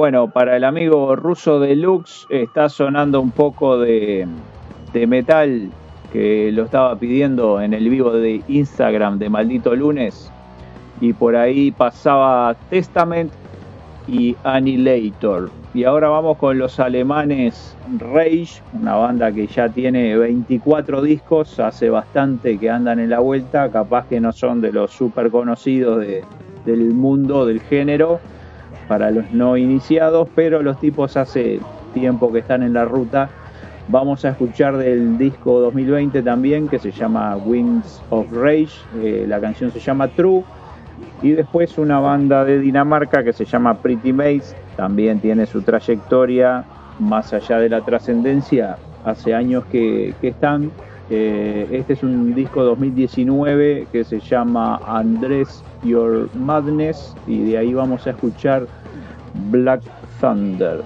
Bueno, para el amigo ruso Deluxe está sonando un poco de, metal que lo estaba pidiendo en el vivo de Instagram de Maldito Lunes. Y por ahí pasaba Testament y Annihilator. Y ahora vamos con los alemanes Rage, una banda que ya tiene 24 discos, hace bastante que andan en la vuelta, capaz que no son de los super conocidos de- del mundo del género para los no iniciados, pero los tipos hace tiempo que están en la ruta. Vamos a escuchar del disco 2020 también, que se llama Wings of Rage, eh, la canción se llama True. Y después una banda de Dinamarca que se llama Pretty Maze, también tiene su trayectoria más allá de la trascendencia, hace años que, que están. Eh, este es un disco 2019 que se llama Andrés Your Madness y de ahí vamos a escuchar Black Thunder.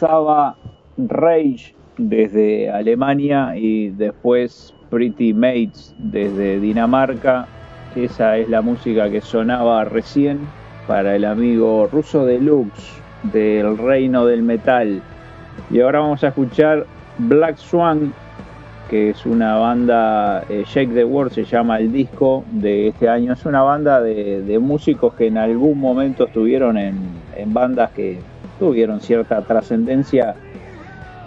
Pasaba Rage desde Alemania y después Pretty Mates desde Dinamarca. Esa es la música que sonaba recién para el amigo ruso Deluxe del Reino del Metal. Y ahora vamos a escuchar Black Swan, que es una banda, eh, Shake the World se llama el disco de este año. Es una banda de, de músicos que en algún momento estuvieron en, en bandas que tuvieron cierta trascendencia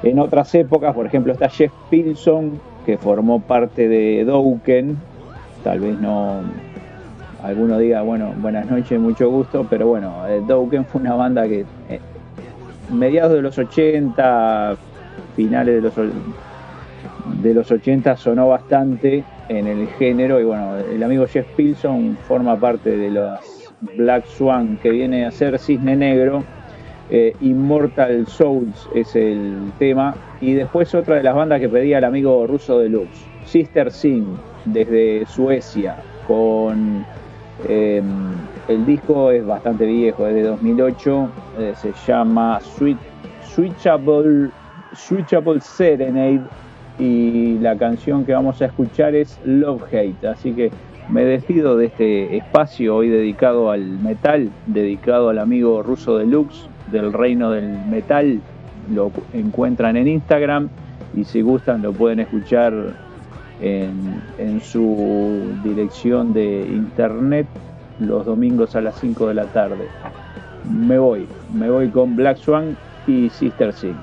en otras épocas. Por ejemplo, está Jeff Pilson, que formó parte de Dokken. Tal vez no. Alguno diga, bueno, buenas noches, mucho gusto, pero bueno, eh, Dokken fue una banda que eh, mediados de los 80, finales de los, de los 80 sonó bastante en el género y bueno, el amigo Jeff Pilson forma parte de los Black Swan que viene a ser Cisne Negro eh, Immortal Souls es el tema. Y después otra de las bandas que pedía el amigo ruso Deluxe, Sister Sing, desde Suecia, con eh, el disco es bastante viejo, es de 2008, eh, se llama Switchable, Switchable Serenade y la canción que vamos a escuchar es Love Hate. Así que me despido de este espacio hoy dedicado al metal, dedicado al amigo ruso Deluxe del Reino del Metal. Lo encuentran en Instagram y si gustan lo pueden escuchar en, su dirección de internet los domingos a las 5 de la tarde. Me voy, me voy con Black Swan y Sister Sing.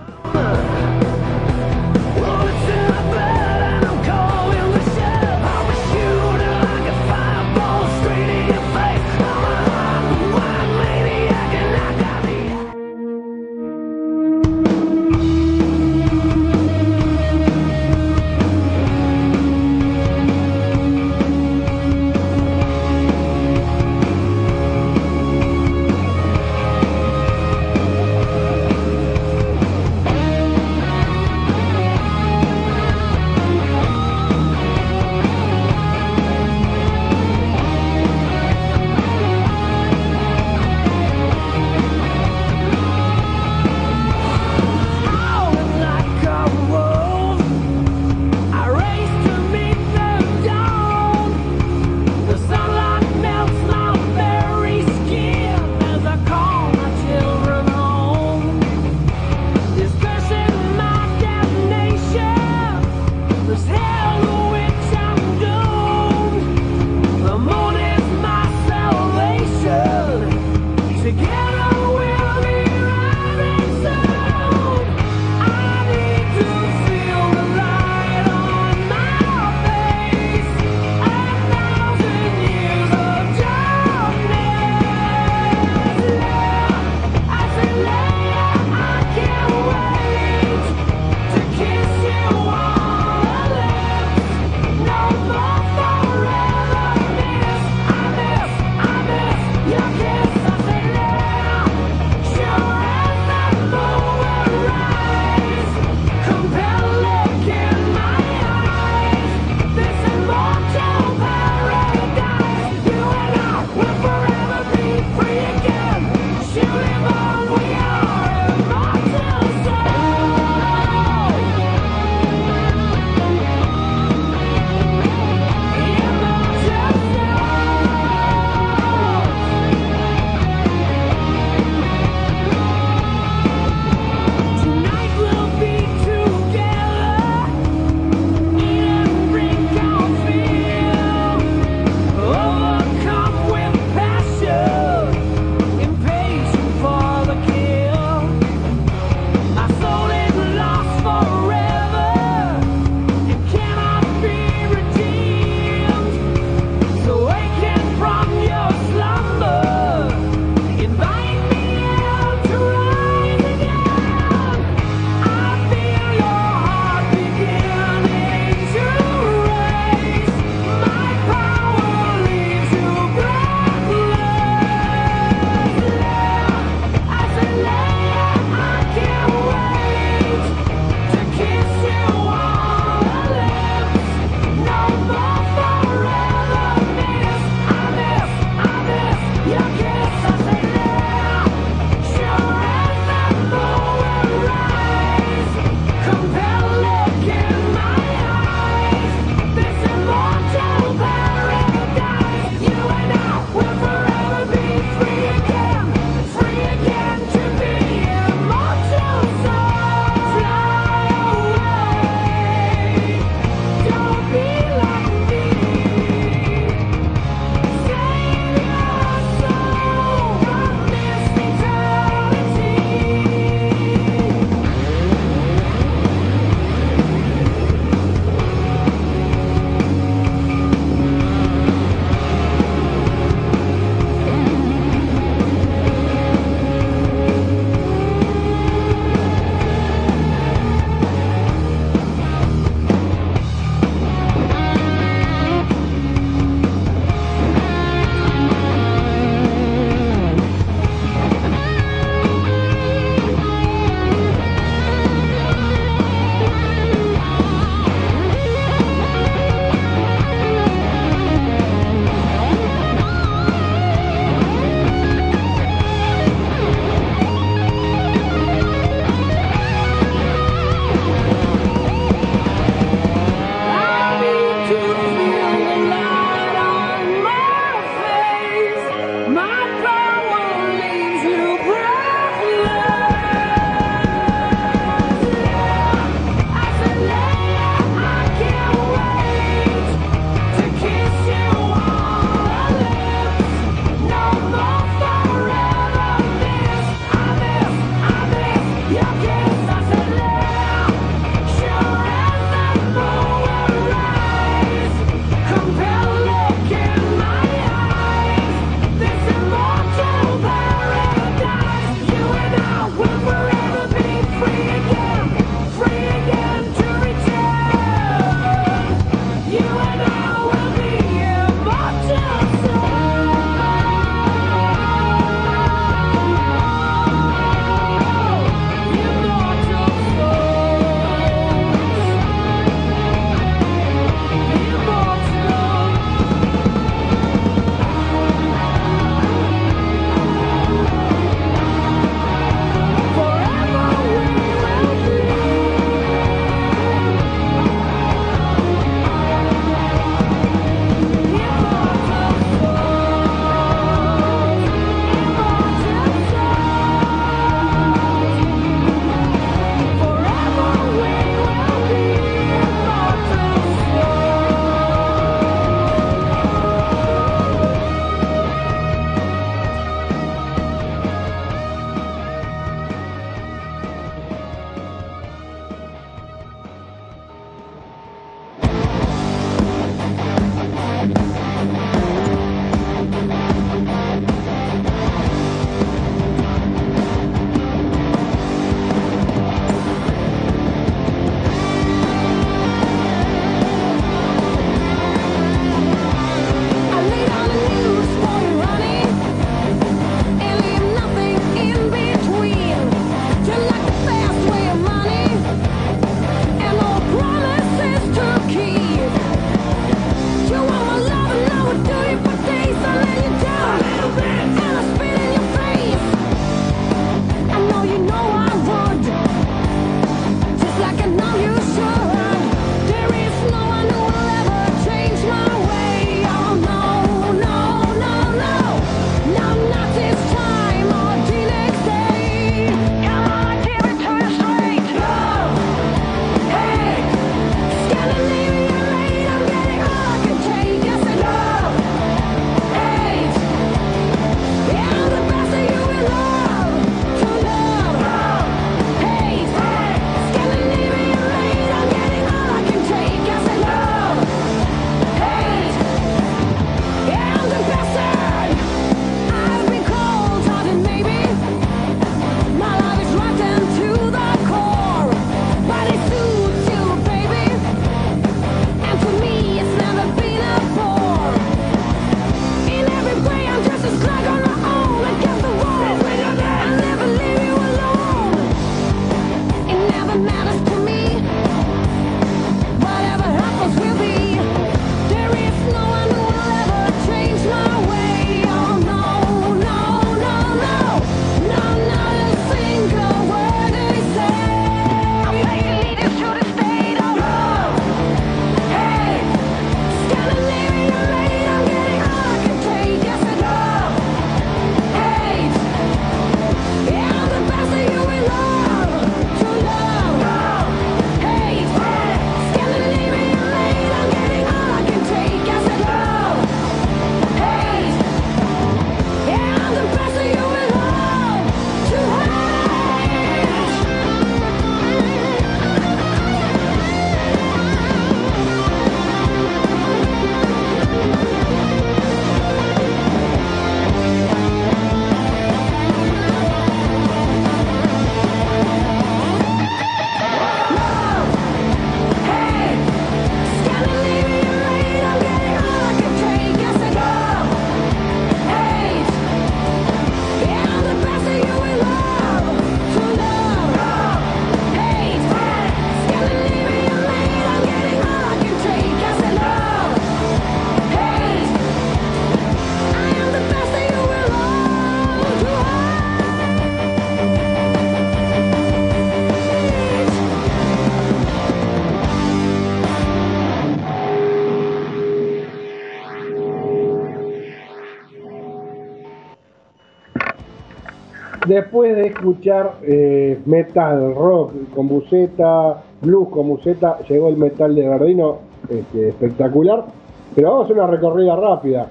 Después de escuchar eh, metal, rock con buceta, blues con buceta, llegó el metal de Verdino, este, espectacular. Pero vamos a hacer una recorrida rápida,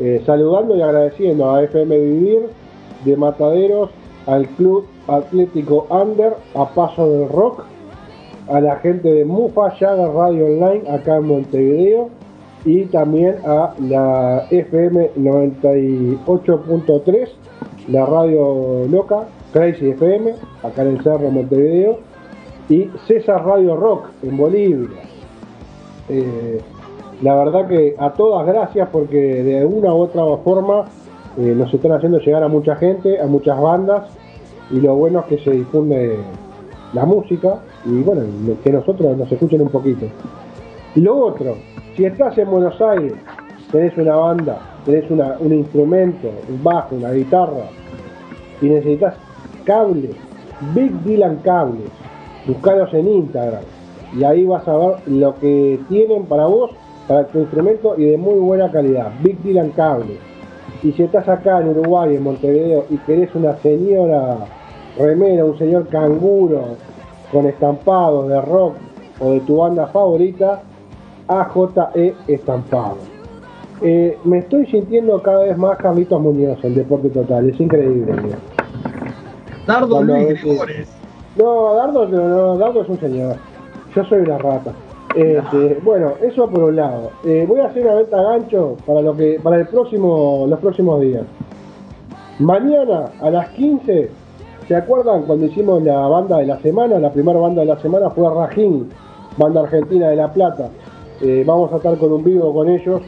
eh, saludando y agradeciendo a FM Vivir de Mataderos, al Club Atlético Under, a Paso del Rock, a la gente de Mufa Yaga Radio Online acá en Montevideo y también a la FM 98.3, la radio loca, Crazy FM, acá en el Cerro Montevideo, y César Radio Rock en Bolivia. Eh, la verdad que a todas gracias porque de una u otra forma eh, nos están haciendo llegar a mucha gente, a muchas bandas, y lo bueno es que se difunde la música y bueno, que nosotros nos escuchen un poquito. Y lo otro, si estás en Buenos Aires, tenés una banda, tenés un instrumento, un bajo, una guitarra, y necesitas cables, Big Dylan Cables, buscalos en Instagram, y ahí vas a ver lo que tienen para vos, para tu instrumento, y de muy buena calidad, Big Dylan Cables. Y si estás acá en Uruguay, en Montevideo, y querés una señora remera, un señor canguro con estampados de rock o de tu banda favorita, AJE Estampado. Eh, me estoy sintiendo cada vez más Carlitos Muñoz en Deporte Total, es increíble. tío. Dardo Cuando Luis Gregores. No, Dardo, no, no, Dardo es un señor. Yo soy una rata. Este, bueno, eso por un lado. Eh, voy a hacer una venta gancho para lo que para el próximo los próximos días. Mañana a las 15, ¿se acuerdan cuando hicimos la banda de la semana? La primera banda de la semana fue Rajín, banda argentina de La Plata. Eh, vamos a estar con un vivo con ellos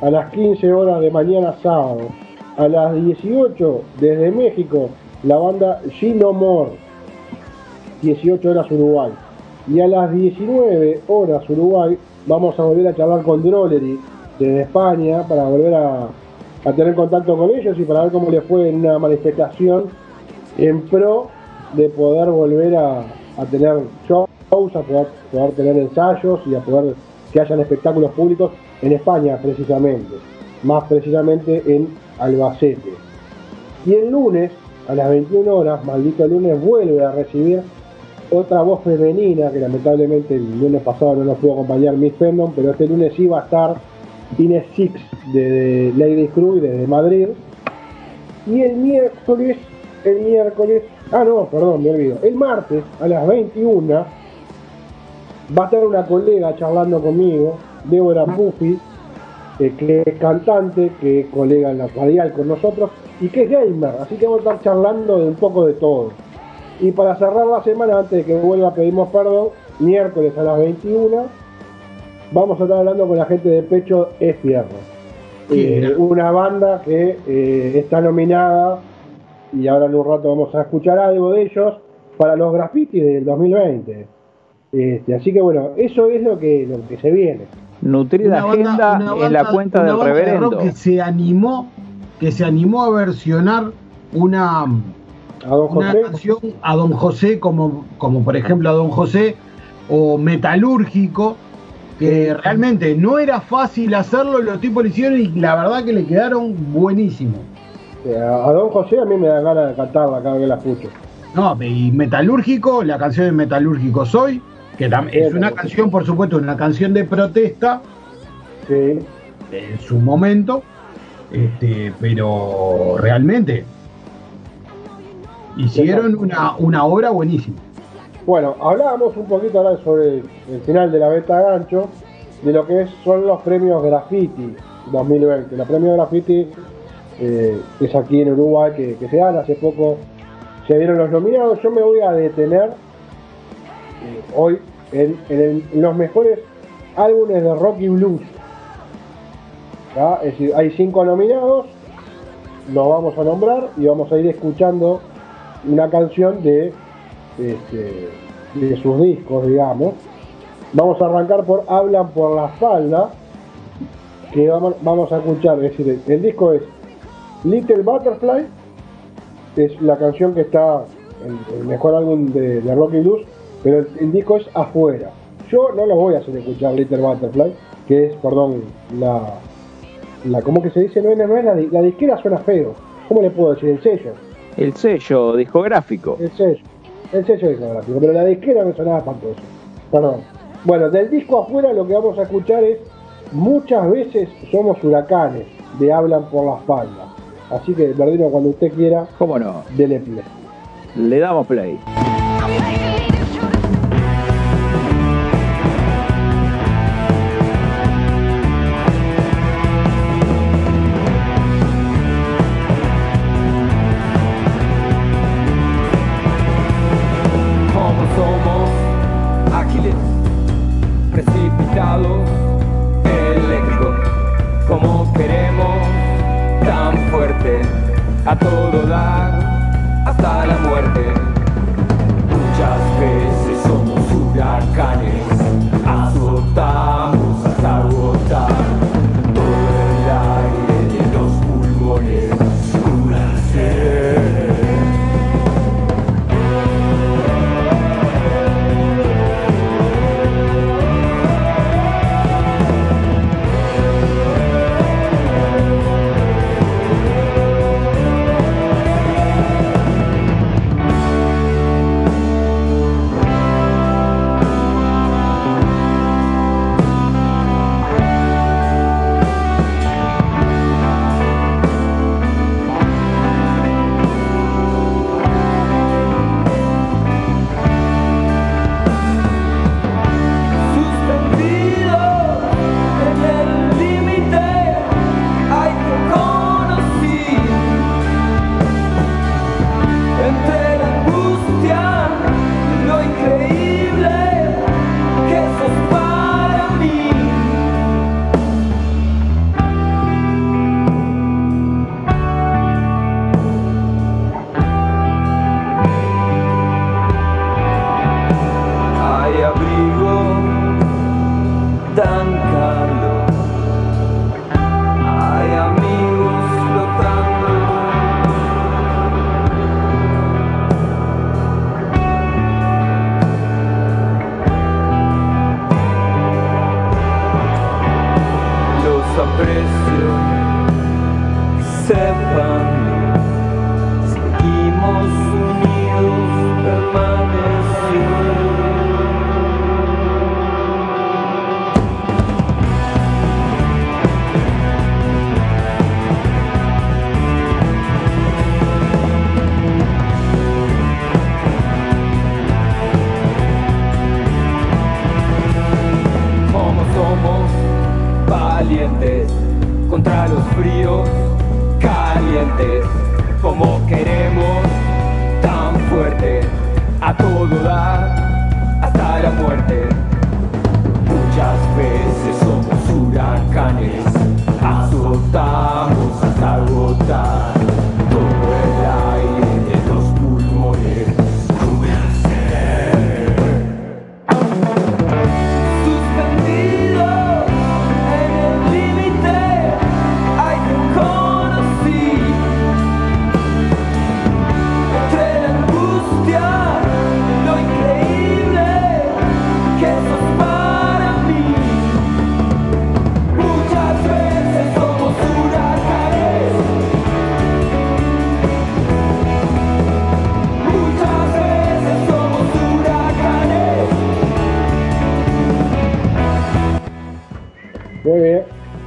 a las 15 horas de mañana sábado. A las 18 desde México, la banda Gino More. 18 horas Uruguay. Y a las 19 horas Uruguay vamos a volver a charlar con Drollery desde España para volver a, tener contacto con ellos y para ver cómo les fue en una manifestación en pro de poder volver a, tener shows, a poder tener ensayos y a poder que hayan espectáculos públicos en España precisamente, más precisamente en Albacete. Y el lunes, a las 21 horas, maldito lunes, vuelve a recibir otra voz femenina que lamentablemente el lunes pasado no nos pudo acompañar Miss Fendon, pero este lunes va a estar Inés Six de, de Ladies Crew y desde Madrid. Y el miércoles, el miércoles, ah no, perdón, me olvido, el martes a las 21 va a estar una colega charlando conmigo, Débora Buffy, eh, que es cantante, que es colega en la radial con nosotros y que es gamer, así que vamos a estar charlando de un poco de todo. Y para cerrar la semana, antes de que vuelva pedimos perdón, miércoles a las 21, vamos a estar hablando con la gente de Pecho es Fierro. Qué Eh, una banda que eh, está nominada y ahora en un rato vamos a escuchar algo de ellos para los grafitis del 2020. Este, así que bueno, eso es lo que, lo que se viene. Nutrida Una banda- agenda en la cuenta del reverendo. que se animó, que se animó a versionar una, A Don una José, canción a Don José, como, como por ejemplo a Don José, o Metalúrgico, que realmente no era fácil hacerlo, los tipos lo hicieron y la verdad que le quedaron buenísimos. a Don José a mí me da ganas de cantarla cada vez que la escucho. No, y Metalúrgico, la canción de Metalúrgico Soy, que es una canción, por supuesto, una canción de protesta Sí. en su momento, este, pero realmente hicieron una, una obra buenísima. Bueno, hablábamos un poquito ahora sobre el final de la beta gancho, de lo que son los premios Graffiti 2020. Los premios Graffiti eh, es aquí en Uruguay que, que se dan, hace poco se dieron los nominados. Yo me voy a detener eh, hoy en, los mejores álbumes de rock y blues. Hay cinco nominados, los vamos a nombrar y vamos a ir escuchando una canción de este, de sus discos, digamos. Vamos a arrancar por Hablan por la espalda, que vamos, vamos a escuchar, es decir, el, disco es Little Butterfly, es la canción que está el mejor álbum de, de rock y blues, pero el, disco es Afuera. Yo no lo voy a hacer escuchar Little Butterfly, que es, perdón, la, la ¿cómo que se dice? No, es- no es la, la disquera suena feo. ¿Cómo le puedo decir? El sello. El sello discográfico. El sello. El sello discográfico. Pero la disquera me sonaba espantoso. Perdón. Bueno, del disco afuera lo que vamos a escuchar es Muchas veces somos huracanes de Hablan por la espalda. Así que, Verdino, cuando usted quiera, ¿Cómo no? dele play. Le damos play.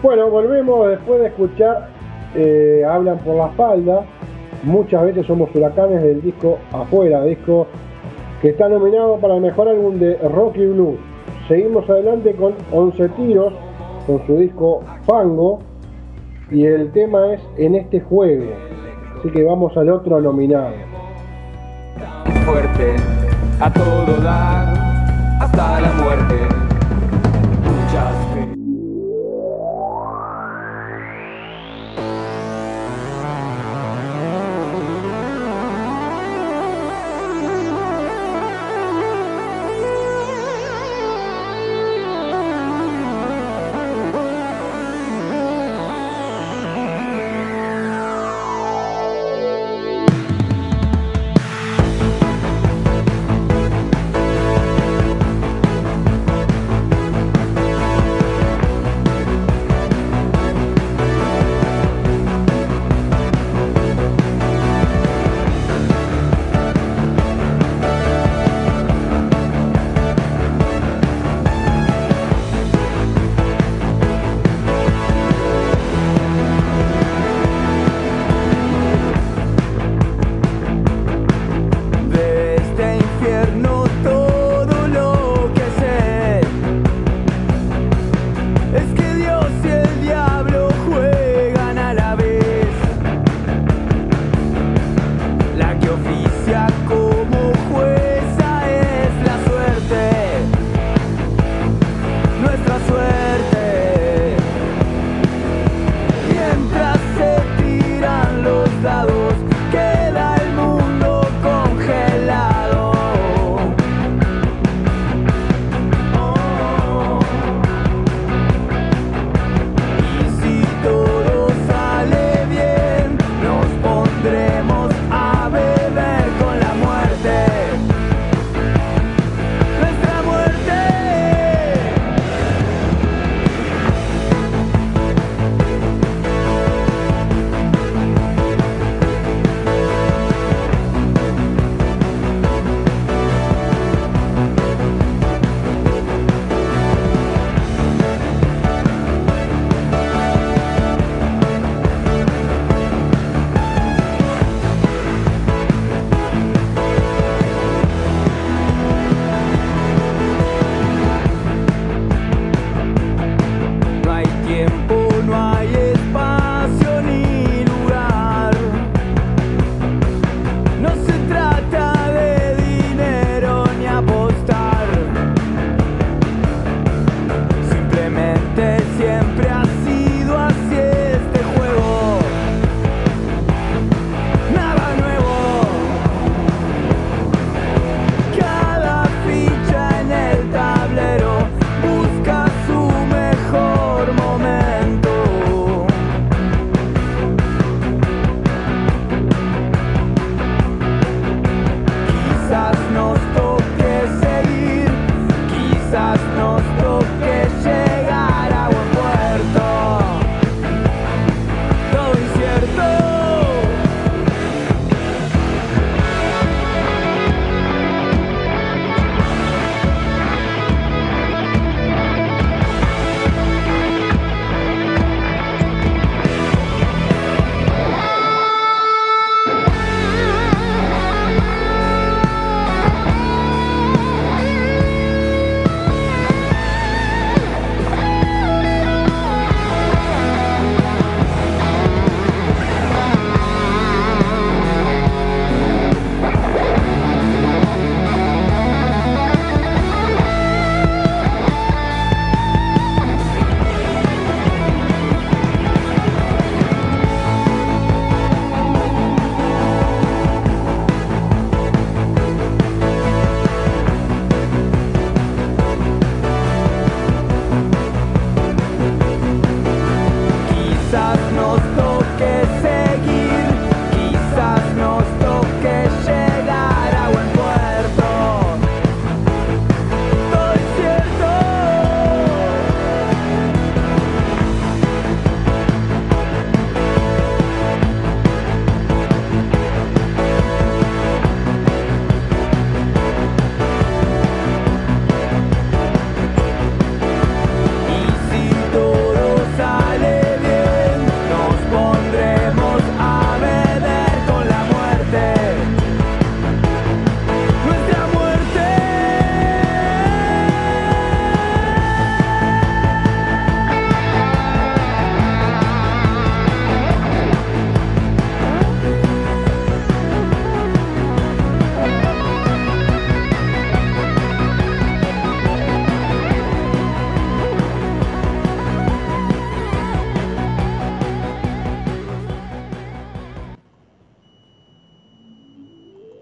Bueno, volvemos después de escuchar eh, Hablan por la espalda. Muchas veces somos huracanes del disco Afuera, disco que está nominado para el mejor álbum de rock y blues. Seguimos adelante con 11 tiros, con su disco Fango, y el tema es En este juego. Así que vamos al otro nominado. fuerte, a todo dar, hasta la muerte.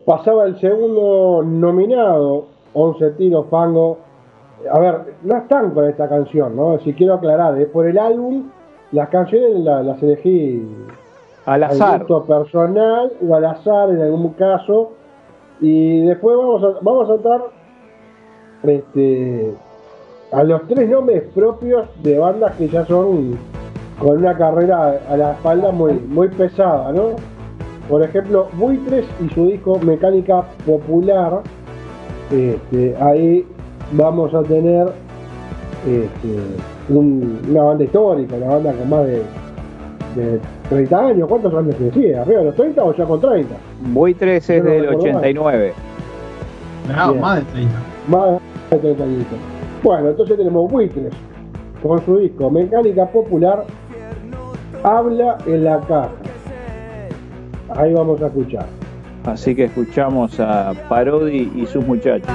Pasaba el segundo nominado, 11 tiros fango. A ver, no están con esta canción, ¿no? Si quiero aclarar, es por el álbum, las canciones la- las elegí Al al azar. gusto personal o al azar en algún caso. Y después vamos a, vamos a entrar este, a los tres nombres propios de bandas que ya son con una carrera a la espalda muy, muy pesada, ¿no? Por ejemplo, Buitres y su disco Mecánica Popular. Este, ahí vamos a tener este, un- una banda histórica, una banda con más de, de 30 años. ¿Cuántos años que decía? ¿Arriba de los 30 o ya con 30? Buitres es no del recuerdo mal. 89. No, Bien. más de 30. Más de 30 añitos. Bueno, entonces tenemos Buitres con su disco Mecánica Popular. Habla en la caja. Ahí vamos a escuchar. Así que escuchamos a Parodi y sus muchachos.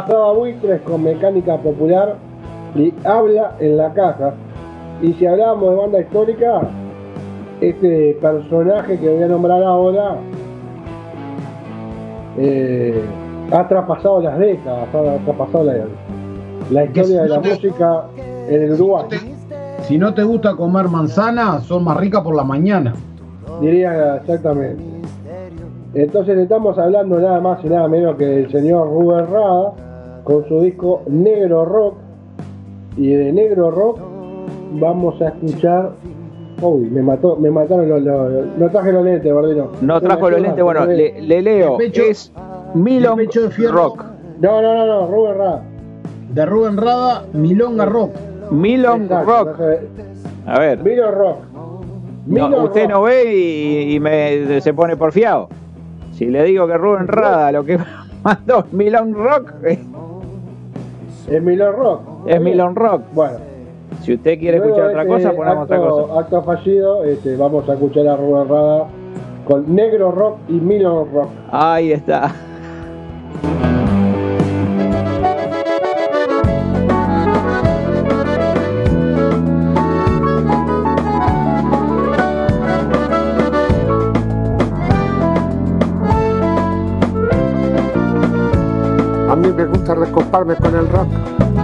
Pasaba buitres con mecánica popular y habla en la caja. Y si hablamos de banda histórica, este personaje que voy a nombrar ahora eh, ha traspasado las décadas, ha traspasado la, la historia de la música en el Uruguay. Si no te gusta comer manzana, son más ricas por la mañana. Diría exactamente. Entonces estamos hablando nada más y nada menos que del señor Rubén Rada con su disco Negro Rock. Y de Negro Rock vamos a escuchar. Uy, me mató, me mataron los, los- no traje los lentes, Bardino. No trajo los lentes, bueno, le, le leo. Pecho- es Milon. Rock. No, no, no, no, Rubén Rada. De Rubén Rada, Milonga Rock. Milon Exacto, Rock. A ver. Milo Rock. No, Milo usted Rock. no ve y, y me, se pone porfiado. Si le digo que Rubén Rada lo que [LAUGHS] mandó Milon Rock, eh, Es Milo Rock. es Milon Rock. Bueno. Si usted quiere luego escuchar otra cosa, ponemos otra cosa. Acto fallido, este, vamos a escuchar a Rubén Rada con Negro Rock y Milo Rock. Ahí está.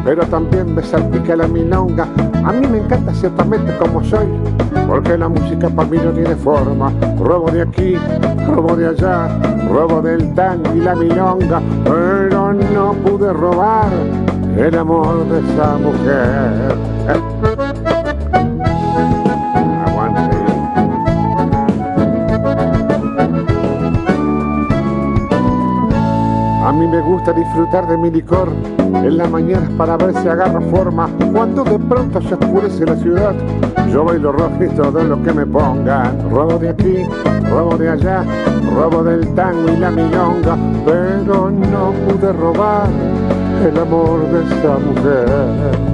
Pero también me salpica la milonga. A mí me encanta ciertamente como soy, porque la música para mí no tiene forma. Robo de aquí, robo de allá, robo del tango y la milonga, pero no pude robar el amor de esa mujer. Gusta disfrutar de mi licor en las mañanas para ver si agarro forma. Cuando de pronto se oscurece la ciudad, yo bailo rock y todo lo que me pongan. Robo de aquí, robo de allá, robo del tango y la milonga, pero no pude robar el amor de esa mujer.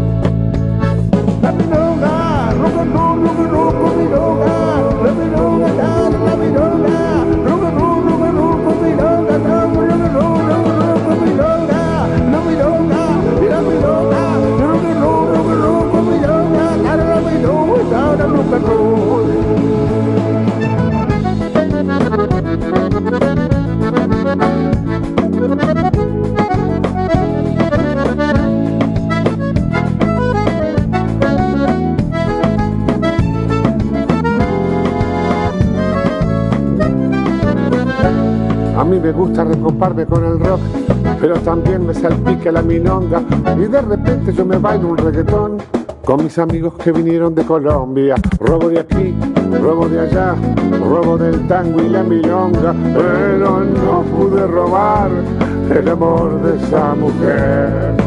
Me gusta recoparme con el rock, pero también me salpica la milonga. Y de repente yo me bailo un reggaetón con mis amigos que vinieron de Colombia. Robo de aquí, robo de allá, robo del tango y la milonga, pero no pude robar el amor de esa mujer.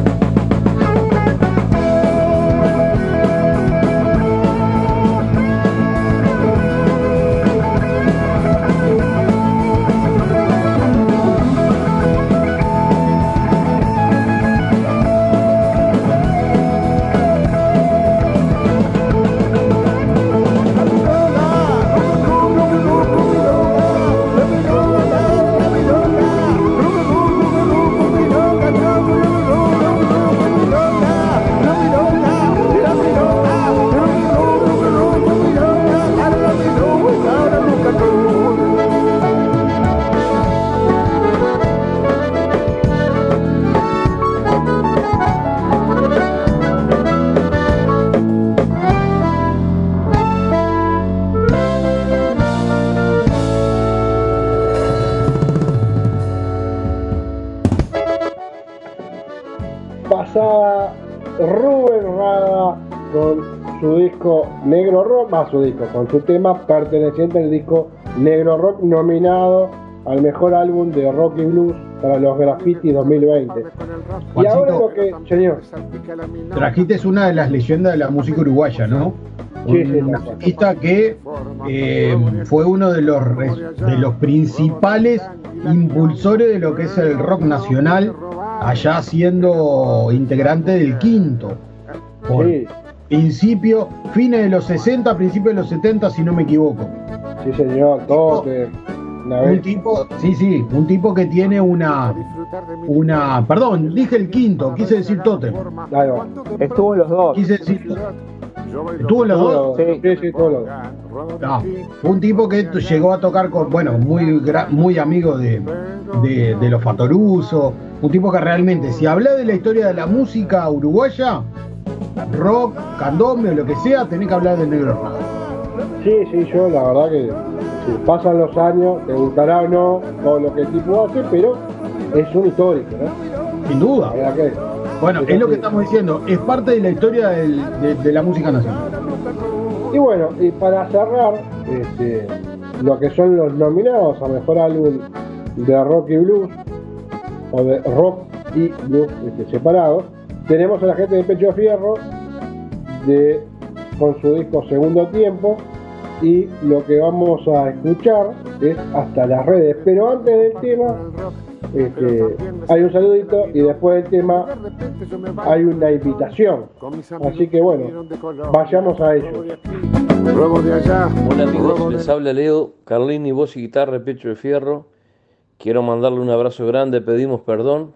Su disco, con su tema perteneciente al disco Negro Rock, nominado al mejor álbum de rock y blues para los Graffiti 2020. Y ahora lo que, señor, Trajiste es una de las leyendas de la música uruguaya, ¿no? Sí, sí, Un artista que eh, fue uno de los, de los principales impulsores de lo que es el rock nacional, allá siendo integrante del quinto. Por sí, principio, fines de los 60, principios de los 70, si no me equivoco. sí señor, Tote, una Un tipo, sí, sí, un tipo que tiene una, una, perdón, dije el quinto, quise decir Totem. Va. Estuvo en los dos. Quise decir, ¿Estuvo en los dos? Sí, sí, sí, todos los No, fue un tipo que llegó a tocar con, bueno, muy, muy amigo de, de, de los Fatoruso, un tipo que realmente, si habla de la historia de la música uruguaya, rock, candombe lo que sea, tenés que hablar del negro Hernández. Sí, sí, yo la verdad que sí, pasan los años, te gustará o no todo lo que el tipo hace, pero es un histórico, ¿no? Sin duda. Que Bueno, es lo que estamos diciendo, es parte de la historia del- de, de la música nacional. Y bueno, y para cerrar, este, lo que son los nominados a mejor álbum de rock y blues, o de rock y blues este, separados, tenemos a la gente de Pecho Fierro de, con su disco Segundo Tiempo, y lo que vamos a escuchar es hasta las redes. Pero antes del tema, este, hay un saludito y después del tema hay una invitación. Así que bueno, vayamos a ello. De. Hola amigos, de- les habla Leo, Carlini, voz y guitarra, pecho de fierro. Quiero mandarle un abrazo grande, pedimos perdón,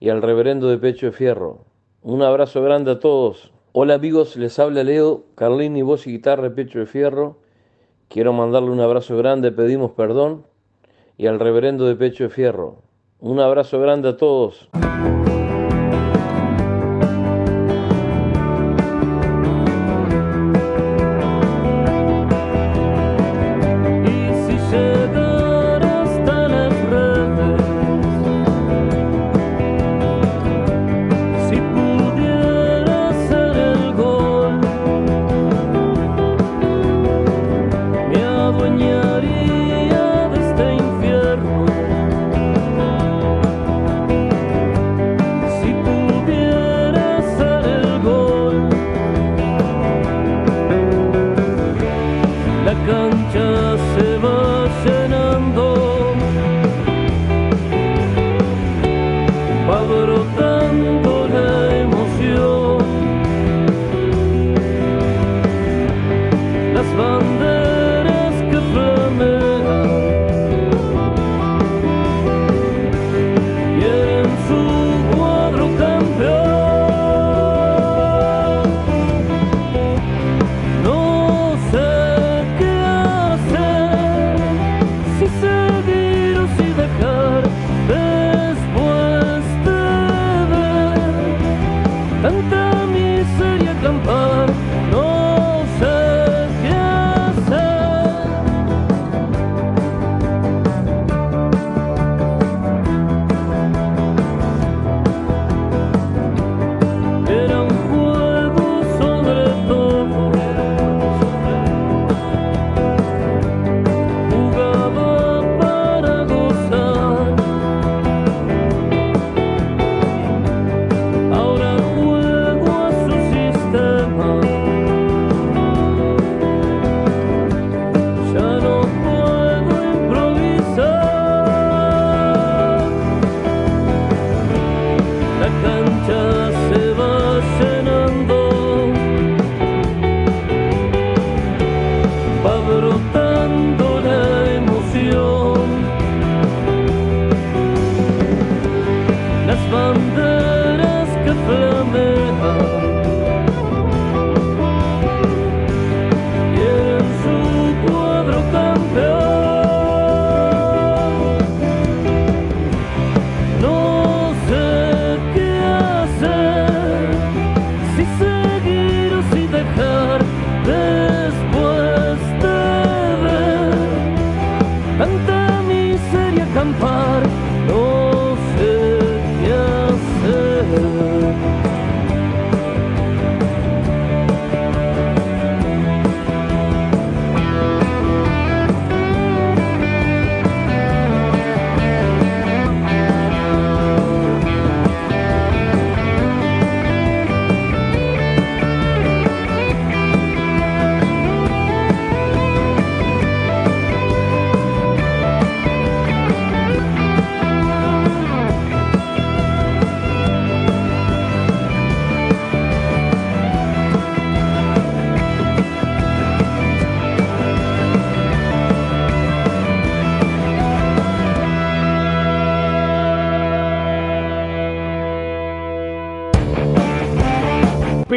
y al reverendo de pecho de fierro. Un abrazo grande a todos. Hola amigos, les habla Leo, Carlini, voz y guitarra, pecho de fierro. Quiero mandarle un abrazo grande, pedimos perdón, y al reverendo de pecho de fierro. Un abrazo grande a todos.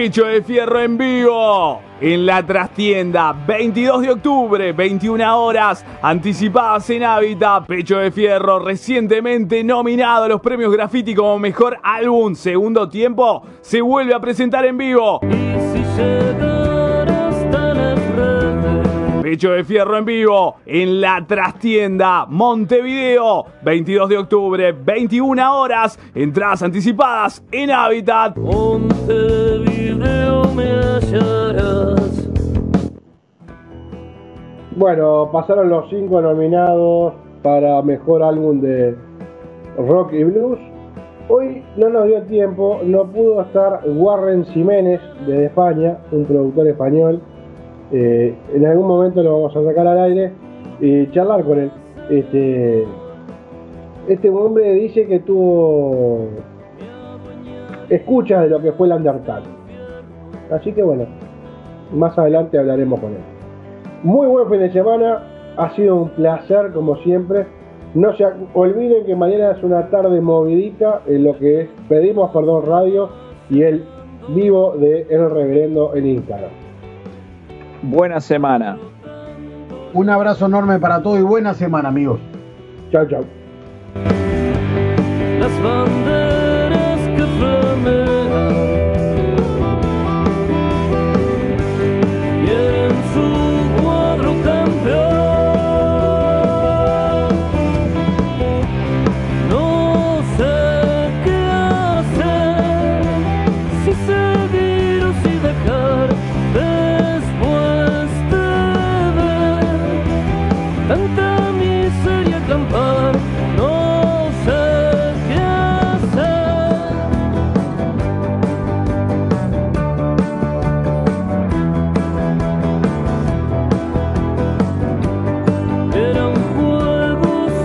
Pecho de Fierro en vivo en la trastienda. 22 de octubre, 21 horas, anticipadas en Hábitat. Pecho de Fierro, recientemente nominado a los premios Graffiti como mejor álbum. Segundo tiempo, se vuelve a presentar en vivo. Pecho de Fierro en vivo en la trastienda Montevideo, 22 de octubre, 21 horas, entradas anticipadas en Hábitat. Montevideo me hallarás. Bueno, pasaron los cinco nominados para mejor álbum de rock y blues. Hoy no nos dio tiempo, no pudo estar Warren Jiménez desde España, un productor español. Eh, en algún momento lo vamos a sacar al aire y charlar con él. Este, este hombre dice que tuvo escuchas de lo que fue el Undertale. Así que bueno, más adelante hablaremos con él. Muy buen fin de semana, ha sido un placer como siempre. No se olviden que mañana es una tarde movidita en lo que es Pedimos Perdón Radio y el vivo de El Reverendo en Instagram buena semana. Un abrazo enorme para todos y buena semana, amigos. Chao, chao. Las banderas que.